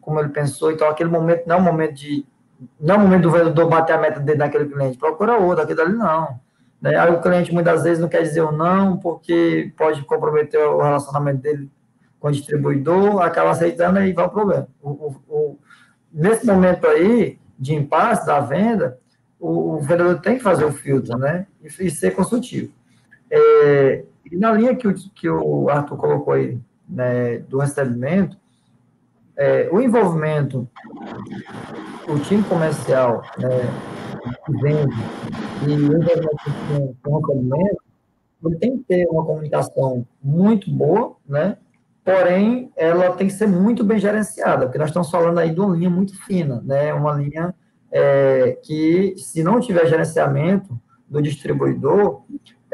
como ele pensou, então aquele momento não é um momento de não é o momento do vendedor bater a meta dele naquele cliente, procura outro, aquele ali não. Né? Aí o cliente muitas vezes não quer dizer o não, porque pode comprometer o relacionamento dele com o distribuidor, acaba aceitando e vai o problema. O, o, o, nesse momento aí, de impasse da venda, o, vendedor tem que fazer o filtro, né? E, e ser consultivo. É, e na linha que o, que o Arthur colocou aí, né, do recebimento, é, o envolvimento, o time comercial né, que vende e o envolvimento com o recebimento, ele tem que ter uma comunicação muito boa, né? Porém, ela tem que ser muito bem gerenciada, porque nós estamos falando aí de uma linha muito fina, né? Uma linha é, que, se não tiver gerenciamento do distribuidor,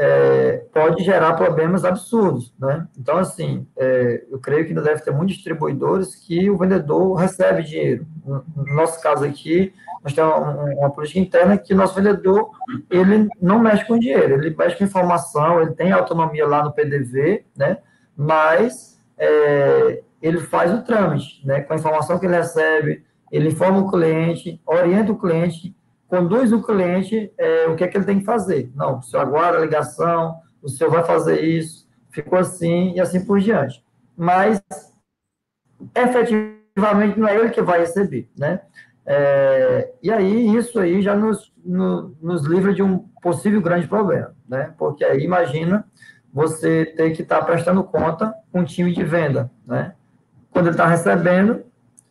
é, pode gerar problemas absurdos, né? Então, assim, é, eu creio que ainda deve ter muitos distribuidores que o vendedor recebe dinheiro. No, nosso caso aqui, nós temos uma, uma, política interna que o nosso vendedor, ele não mexe com dinheiro, ele mexe com informação, ele tem autonomia lá no PDV, né? Mas é, ele faz o trâmite, né? Com a informação que ele recebe, ele informa o cliente, orienta o cliente conduz o cliente é, o que é que ele tem que fazer. Não, o senhor aguarda a ligação, o senhor vai fazer isso, ficou assim e assim por diante. Mas, efetivamente, não é ele que vai receber, né? É, e aí, isso aí já nos, no, nos livra de um possível grande problema, né? Porque aí, imagina você ter que estar tá prestando conta com um time de venda, né? Quando ele está recebendo,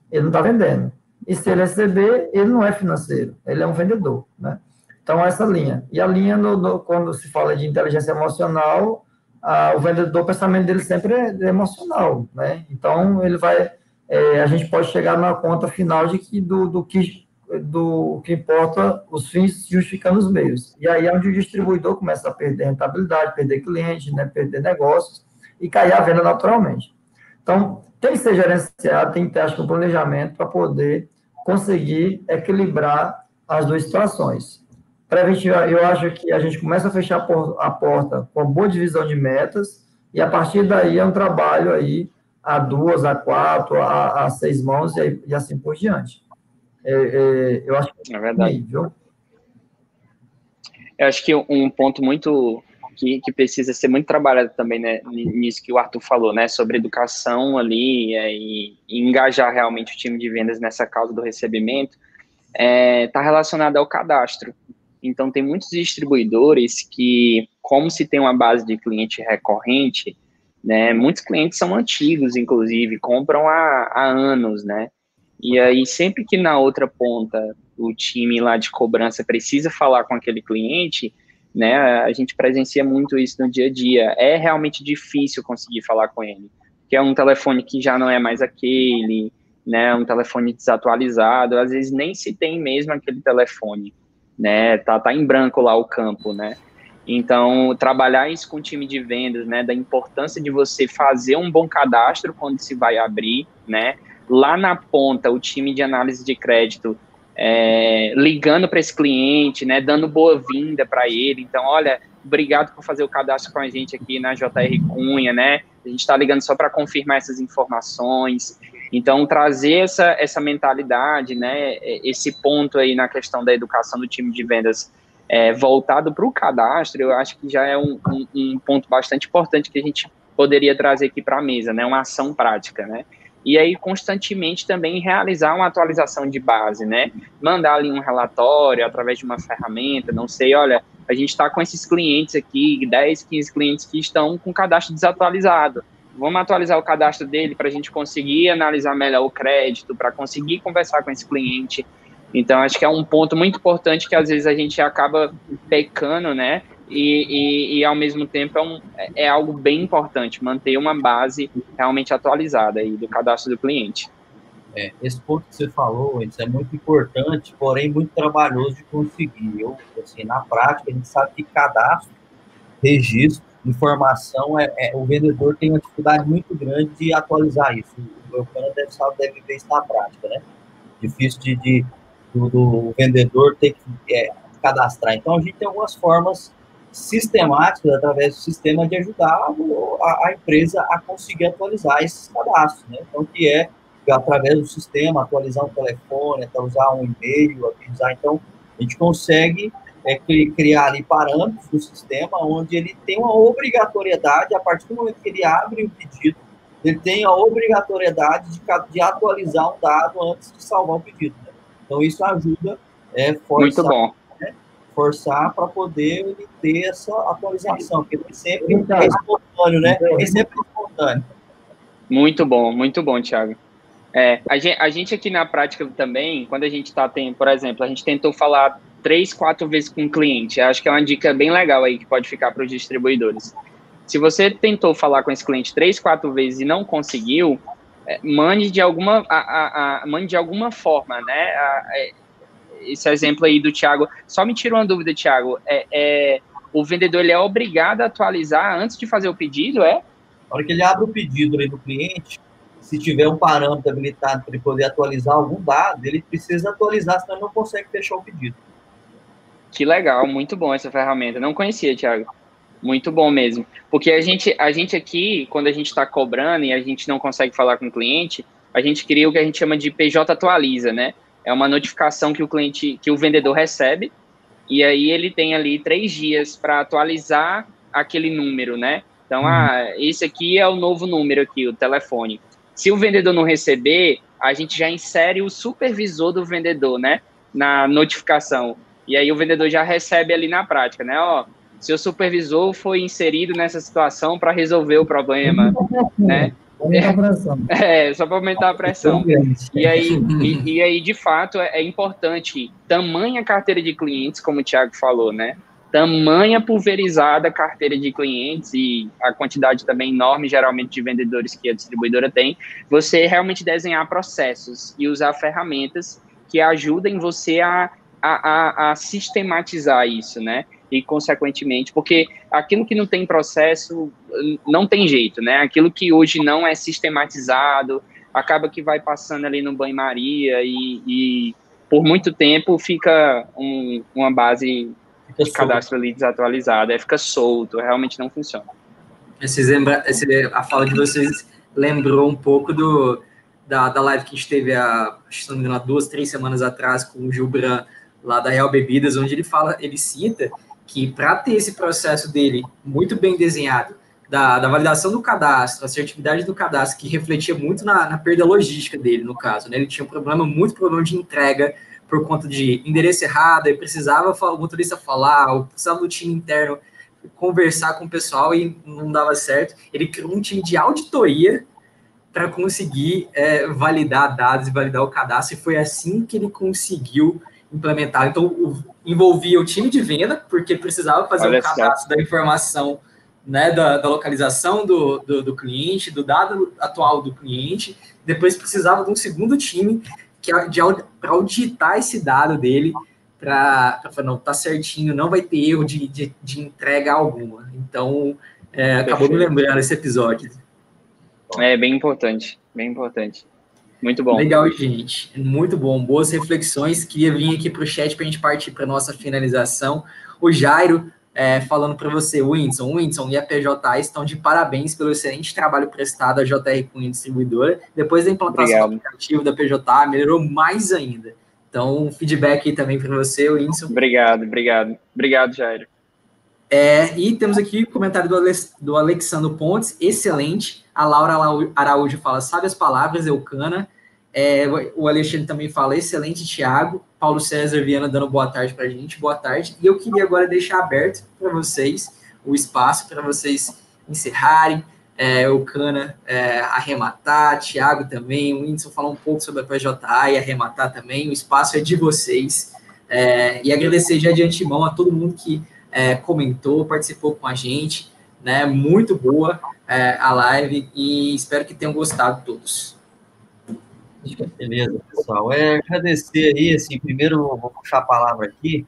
ele não está vendendo. E se ele receber, ele não é financeiro, ele é um vendedor, né? Então, essa linha. E a linha, no, no, quando se fala de inteligência emocional, a, o vendedor, o pensamento dele sempre é, é emocional, né? Então, ele vai... É, a gente pode chegar na conta final de que do, do que do que importa os fins justificando os meios. E aí é onde o distribuidor começa a perder rentabilidade, perder cliente, né, perder negócios e cair a venda naturalmente. Então, tem que ser gerenciado, tem que ter, acho um planejamento para poder conseguir equilibrar as duas situações. Preventiva, eu acho que a gente começa a fechar a porta com uma boa divisão de metas e a partir daí é um trabalho aí a duas, a quatro, a, a seis mãos e, e, assim por diante. É, é, eu acho que
é verdade. Eu acho que um ponto muito que, que precisa ser muito trabalhado também, né, nisso que o Arthur falou, né, sobre educação ali é, e, e, engajar realmente o time de vendas nessa causa do recebimento, está é, tá relacionado ao cadastro. Então, tem muitos distribuidores que, como se tem uma base de cliente recorrente, né, muitos clientes são antigos, inclusive, compram há, há anos, né, e aí, sempre que na outra ponta o time lá de cobrança precisa falar com aquele cliente, né? A gente presencia muito isso no dia a dia. É realmente difícil conseguir falar com ele, que é um telefone que já não é mais aquele, né? Um telefone desatualizado, às vezes nem se tem mesmo aquele telefone, né? Tá, tá em branco lá o campo, né? Então, trabalhar isso com o time de vendas, né, da importância de você fazer um bom cadastro quando se vai abrir, né? Lá na ponta, o time de análise de crédito é, ligando para esse cliente, né, dando boa-vinda para ele. Então, olha, obrigado por fazer o cadastro com a gente aqui na JR Cunha, né? A gente está ligando só para confirmar essas informações. Então, trazer essa, essa mentalidade, né, esse ponto aí na questão da educação do time de vendas é, voltado para o cadastro, eu acho que já é um, um, um ponto bastante importante que a gente poderia trazer aqui para a mesa, né? Uma ação prática, né? E aí, constantemente também realizar uma atualização de base, né? Mandar ali um relatório através de uma ferramenta, não sei, olha, a gente está com esses clientes aqui, 10, 15 clientes que estão com cadastro desatualizado. Vamos atualizar o cadastro dele para a gente conseguir analisar melhor o crédito, para conseguir conversar com esse cliente. Então, acho que é um ponto muito importante que às vezes a gente acaba pecando, né? E, e, e, ao mesmo tempo é, um, é, algo bem importante manter uma base realmente atualizada aí do cadastro do cliente.
É, esse ponto que você falou, isso é muito importante, porém muito trabalhoso de conseguir. Eu, assim, na prática, a gente sabe que cadastro, registro, informação, é, é o vendedor tem uma dificuldade muito grande de atualizar isso. O meu cara deve, sabe, deve ver isso na prática, né? Difícil de, de do, do vendedor ter que é, cadastrar. Então, a gente tem algumas formas sistemáticas através do sistema de ajudar a, a empresa a conseguir atualizar esses cadastros, né? Então, que é através do sistema, atualizar um telefone, atualizar um e-mail, atualizar, então, a gente consegue é, criar ali parâmetros do sistema onde ele tem uma obrigatoriedade, a partir do momento que ele abre o pedido, ele tem a obrigatoriedade de, de atualizar um dado antes de salvar o pedido. Né? Então, isso ajuda é,
Muito bom
forçar para poder ele ter essa atualização, porque nem sempre é espontâneo, né? Nem sempre é espontâneo.
Muito bom, muito bom, Thiago. É, a, gente, a gente aqui na prática também, quando a gente está, tem, por exemplo, a gente tentou falar três, quatro vezes com o cliente. Acho que é uma dica bem legal aí que pode ficar para os distribuidores. Se você tentou falar com esse cliente três, quatro vezes e não conseguiu, é, mande de alguma, a, a, a, mande de alguma forma, né? É, esse exemplo aí do Thiago, só me tira uma dúvida, Thiago, é, é, o vendedor ele é obrigado a atualizar antes de fazer o pedido, é?
Na hora que ele abre o pedido aí do cliente, se tiver um parâmetro habilitado para ele poder atualizar algum dado, ele precisa atualizar, senão ele não consegue fechar o pedido.
Que legal, muito bom essa ferramenta. Não conhecia, Thiago. Muito bom mesmo. Porque a gente, a gente aqui, quando a gente está cobrando e a gente não consegue falar com o cliente, a gente cria o que a gente chama de PJ atualiza, né? É uma notificação que o cliente, que o vendedor recebe, e aí ele tem ali três dias para atualizar aquele número, né? Então, uhum. ah, esse aqui é o novo número aqui, o telefone. Se o vendedor não receber, a gente já insere o supervisor do vendedor, né? Na notificação. E aí o vendedor já recebe ali na prática, né? Ó, seu supervisor foi inserido nessa situação para resolver o problema, né? (laughs) Aumentar a pressão. É, só para aumentar a pressão. E aí, e, e, aí, de fato, é, é, importante tamanha carteira de clientes, como o Thiago falou, né? Tamanha pulverizada carteira de clientes e a quantidade também enorme, geralmente, de vendedores que a distribuidora tem, você realmente desenhar processos e usar ferramentas que ajudem você a, a, a, a sistematizar isso, né? e, consequentemente, porque aquilo que não tem processo não tem jeito, né? Aquilo que hoje não é sistematizado acaba que vai passando ali no banho-maria e, e, por muito tempo fica um, uma base fica de cadastro ali desatualizada, fica solto, realmente não funciona.
Esse, lembra, esse, a fala de vocês lembrou um pouco do, da, da live que a gente teve há, se não me engano, duas, três semanas atrás com o Gilbran lá da Real Bebidas, onde ele fala, ele cita que para ter esse processo dele muito bem desenhado, da, da, validação do cadastro, assertividade do cadastro, que refletia muito na, na, perda logística dele, no caso, né? Ele tinha um problema, muito problema de entrega por conta de endereço errado, e precisava o motorista falar, ou precisava do time interno conversar com o pessoal e não dava certo. Ele criou um time de auditoria para conseguir é, validar dados e validar o cadastro, e foi assim que ele conseguiu implementar. Então, o, envolvia o time de venda, porque precisava fazer Olha um cadastro certo. da informação né, da, da localização do, do, do, cliente, do dado atual do cliente. Depois precisava de um segundo time que para auditar esse dado dele para falar, não, tá certinho, não vai ter erro de, de, de entrega alguma. Então, é, acabou me lembrando esse episódio.
É bem importante, bem importante. Muito bom.
Legal, gente. Muito bom. Boas reflexões. Queria vir aqui para o chat para a gente partir para nossa finalização. O Jairo é, falando para você, Winson, Winson e a PJ estão de parabéns pelo excelente trabalho prestado à JR Cunha Distribuidora. Depois da implantação Obrigado. do aplicativo da PJ, melhorou mais ainda. Então, feedback aí também para você, Winson.
Obrigado, obrigado. Obrigado, Jairo.
É, e temos aqui o comentário do, Alex, do Alexandre Pontes, excelente. A Laura Araújo fala, sabe as palavras, Eucana. É, o Alexandre também fala, excelente, Thiago. Paulo César Viana dando boa tarde para a gente, boa tarde. E eu queria agora deixar aberto para vocês o espaço para vocês encerrarem, é, o Cana é, arrematar, Thiago também, o Whindersson falar um pouco sobre a PJA e arrematar também. O espaço é de vocês. É, e agradecer já de antemão a todo mundo que é, comentou, participou com a gente. Né? Muito boa é, a live e espero que tenham gostado todos.
Beleza, pessoal. É agradecer aí, assim, primeiro vou puxar a palavra aqui,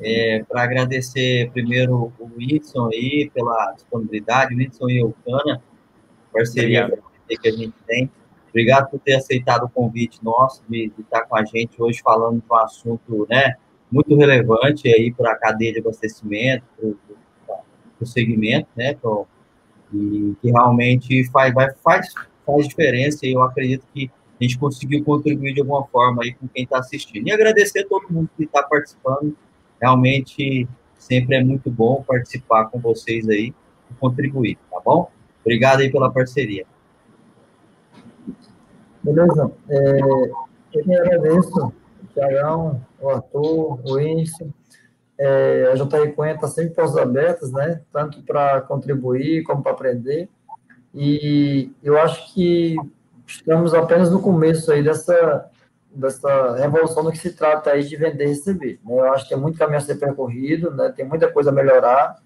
é, para agradecer primeiro o Whitson aí pela disponibilidade, o Whitson e o Cana, parceria Obrigado. que a gente tem. Obrigado por ter aceitado o convite nosso de, de estar com a gente hoje falando de um assunto, né, muito relevante aí para a cadeia de abastecimento, para o segmento, né, pro, e que realmente faz, vai, faz, faz diferença e eu acredito que a gente conseguiu contribuir de alguma forma aí com quem está assistindo. E agradecer a todo mundo que está participando, realmente sempre é muito bom participar com vocês aí e contribuir, tá bom? Obrigado aí pela parceria.
Beleza. É, eu que agradeço Tiagão, o Arthur, o Winston. É, a JR Cunha está sempre portas abertas, né? Tanto para contribuir como para aprender. E eu acho que estamos apenas no começo aí dessa, dessa revolução do que se trata aí de vender e receber. Né? Eu acho que tem muito caminho a ser percorrido, né? tem muita coisa a melhorar,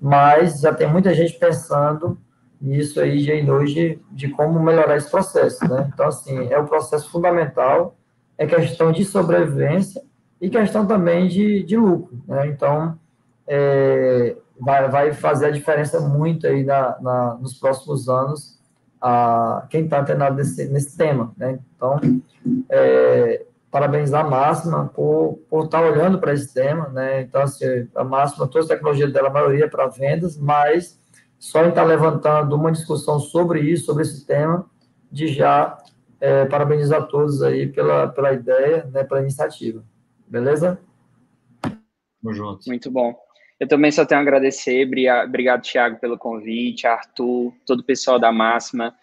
mas já tem muita gente pensando nisso aí de hoje de como melhorar esse processo. Né? Então, assim, é um processo fundamental é questão de sobrevivência e questão também de, de lucro. Né? Então, é, vai, vai fazer a diferença muito aí na, na nos próximos anos a quem está antenado nesse, nesse tema. Né? Então, é, parabenizar a Máxima por, por estar tá olhando para esse tema. Né? Então, assim, a Máxima, toda a tecnologia dela, a maioria é para vendas, mas só em estar tá levantando uma discussão sobre isso, sobre esse tema, de já é, parabenizar todos aí pela, pela ideia, né, pela iniciativa. Beleza?
Tamo junto. Muito bom. Eu também só tenho a agradecer. Obrigado, Thiago, pelo convite, Arthur, todo o pessoal da Máxima.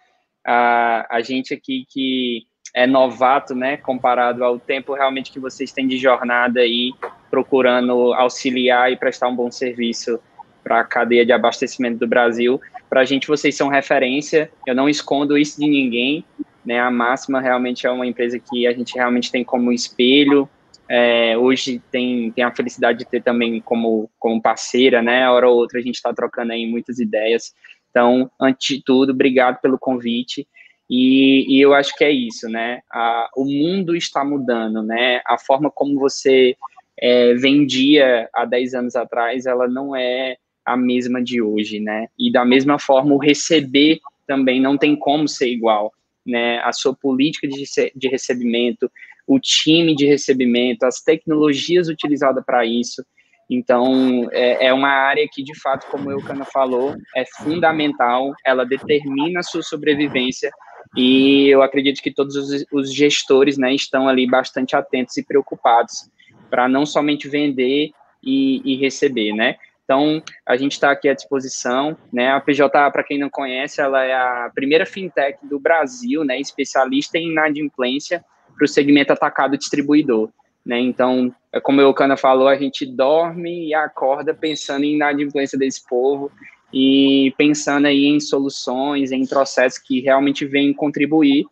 A, a gente aqui que é novato, né, comparado ao tempo realmente que vocês têm de jornada aí, procurando auxiliar e prestar um bom serviço para a cadeia de abastecimento do Brasil. Para a gente, vocês são referência. Eu não escondo isso de ninguém. Né? A Máxima realmente é uma empresa que a gente realmente tem como espelho. É, hoje tem, tem a felicidade de ter também como, como parceira, né? Hora ou outra a gente está trocando aí muitas ideias. Então, antes de tudo, obrigado pelo convite. E, e eu acho que é isso, né? A, o mundo está mudando, né? A forma como você é, vendia há 10 anos atrás, ela não é a mesma de hoje, né? E da mesma forma, o receber também não tem como ser igual né, a sua política de, de recebimento, o time de recebimento, as tecnologias utilizadas para isso. Então, é, é, uma área que, de fato, como o Cana falou, é fundamental, ela determina a sua sobrevivência e eu acredito que todos os, os gestores né, estão ali bastante atentos e preocupados para não somente vender e, e receber, né? Então, a gente está aqui à disposição, né? A PJ, para quem não conhece, ela é a primeira fintech do Brasil, né? Especialista em inadimplência para o segmento atacado distribuidor, né? Então, é como o Cana falou, a gente dorme e acorda pensando em inadimplência desse povo e pensando aí em soluções, em processos que realmente vêm contribuir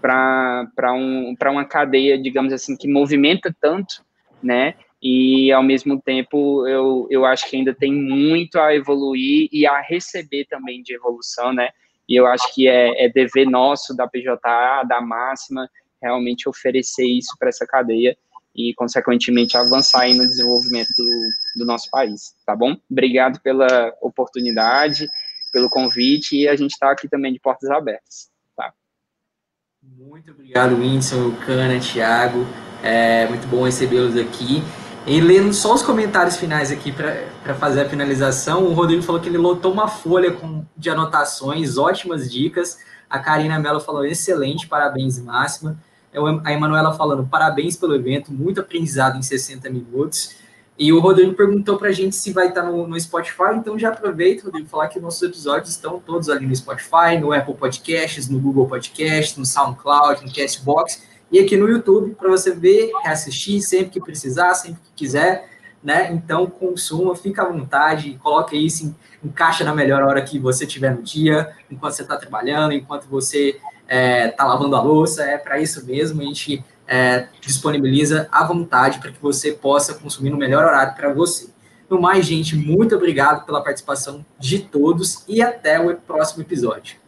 para um, uma cadeia, digamos assim, que movimenta tanto, né? e ao mesmo tempo eu, eu acho que ainda tem muito a evoluir e a receber também de evolução, né? E eu acho que é, é dever nosso da PJA, da Máxima, realmente oferecer isso para essa cadeia e, consequentemente, avançar no desenvolvimento do, do nosso país, tá bom? Obrigado pela oportunidade, pelo convite e a gente está aqui também de portas abertas, tá?
Muito obrigado, Whindersson, Cana, Thiago, é muito bom recebê-los aqui. E lendo só os comentários finais aqui para fazer a finalização, o Rodrigo falou que ele lotou uma folha com, de anotações, ótimas dicas. A Karina Mello falou excelente, parabéns, máxima. A Emanuela falando parabéns pelo evento, muito aprendizado em 60 minutos. E o Rodrigo perguntou para a gente se vai estar tá no, no, Spotify, então já aproveito, Rodrigo, falar que nossos episódios estão todos ali no Spotify, no Apple Podcasts, no Google Podcasts, no SoundCloud, no Castbox e aqui no YouTube para você ver, reassistir sempre que precisar, sempre que quiser, né? Então consuma, fica à vontade, coloque isso, encaixa na melhor hora que você tiver no dia, enquanto você está trabalhando, enquanto você é, tá lavando a louça, é para isso mesmo, a gente é, disponibiliza à vontade para que você possa consumir no melhor horário para você. No mais, gente, muito obrigado pela participação de todos e até o próximo episódio.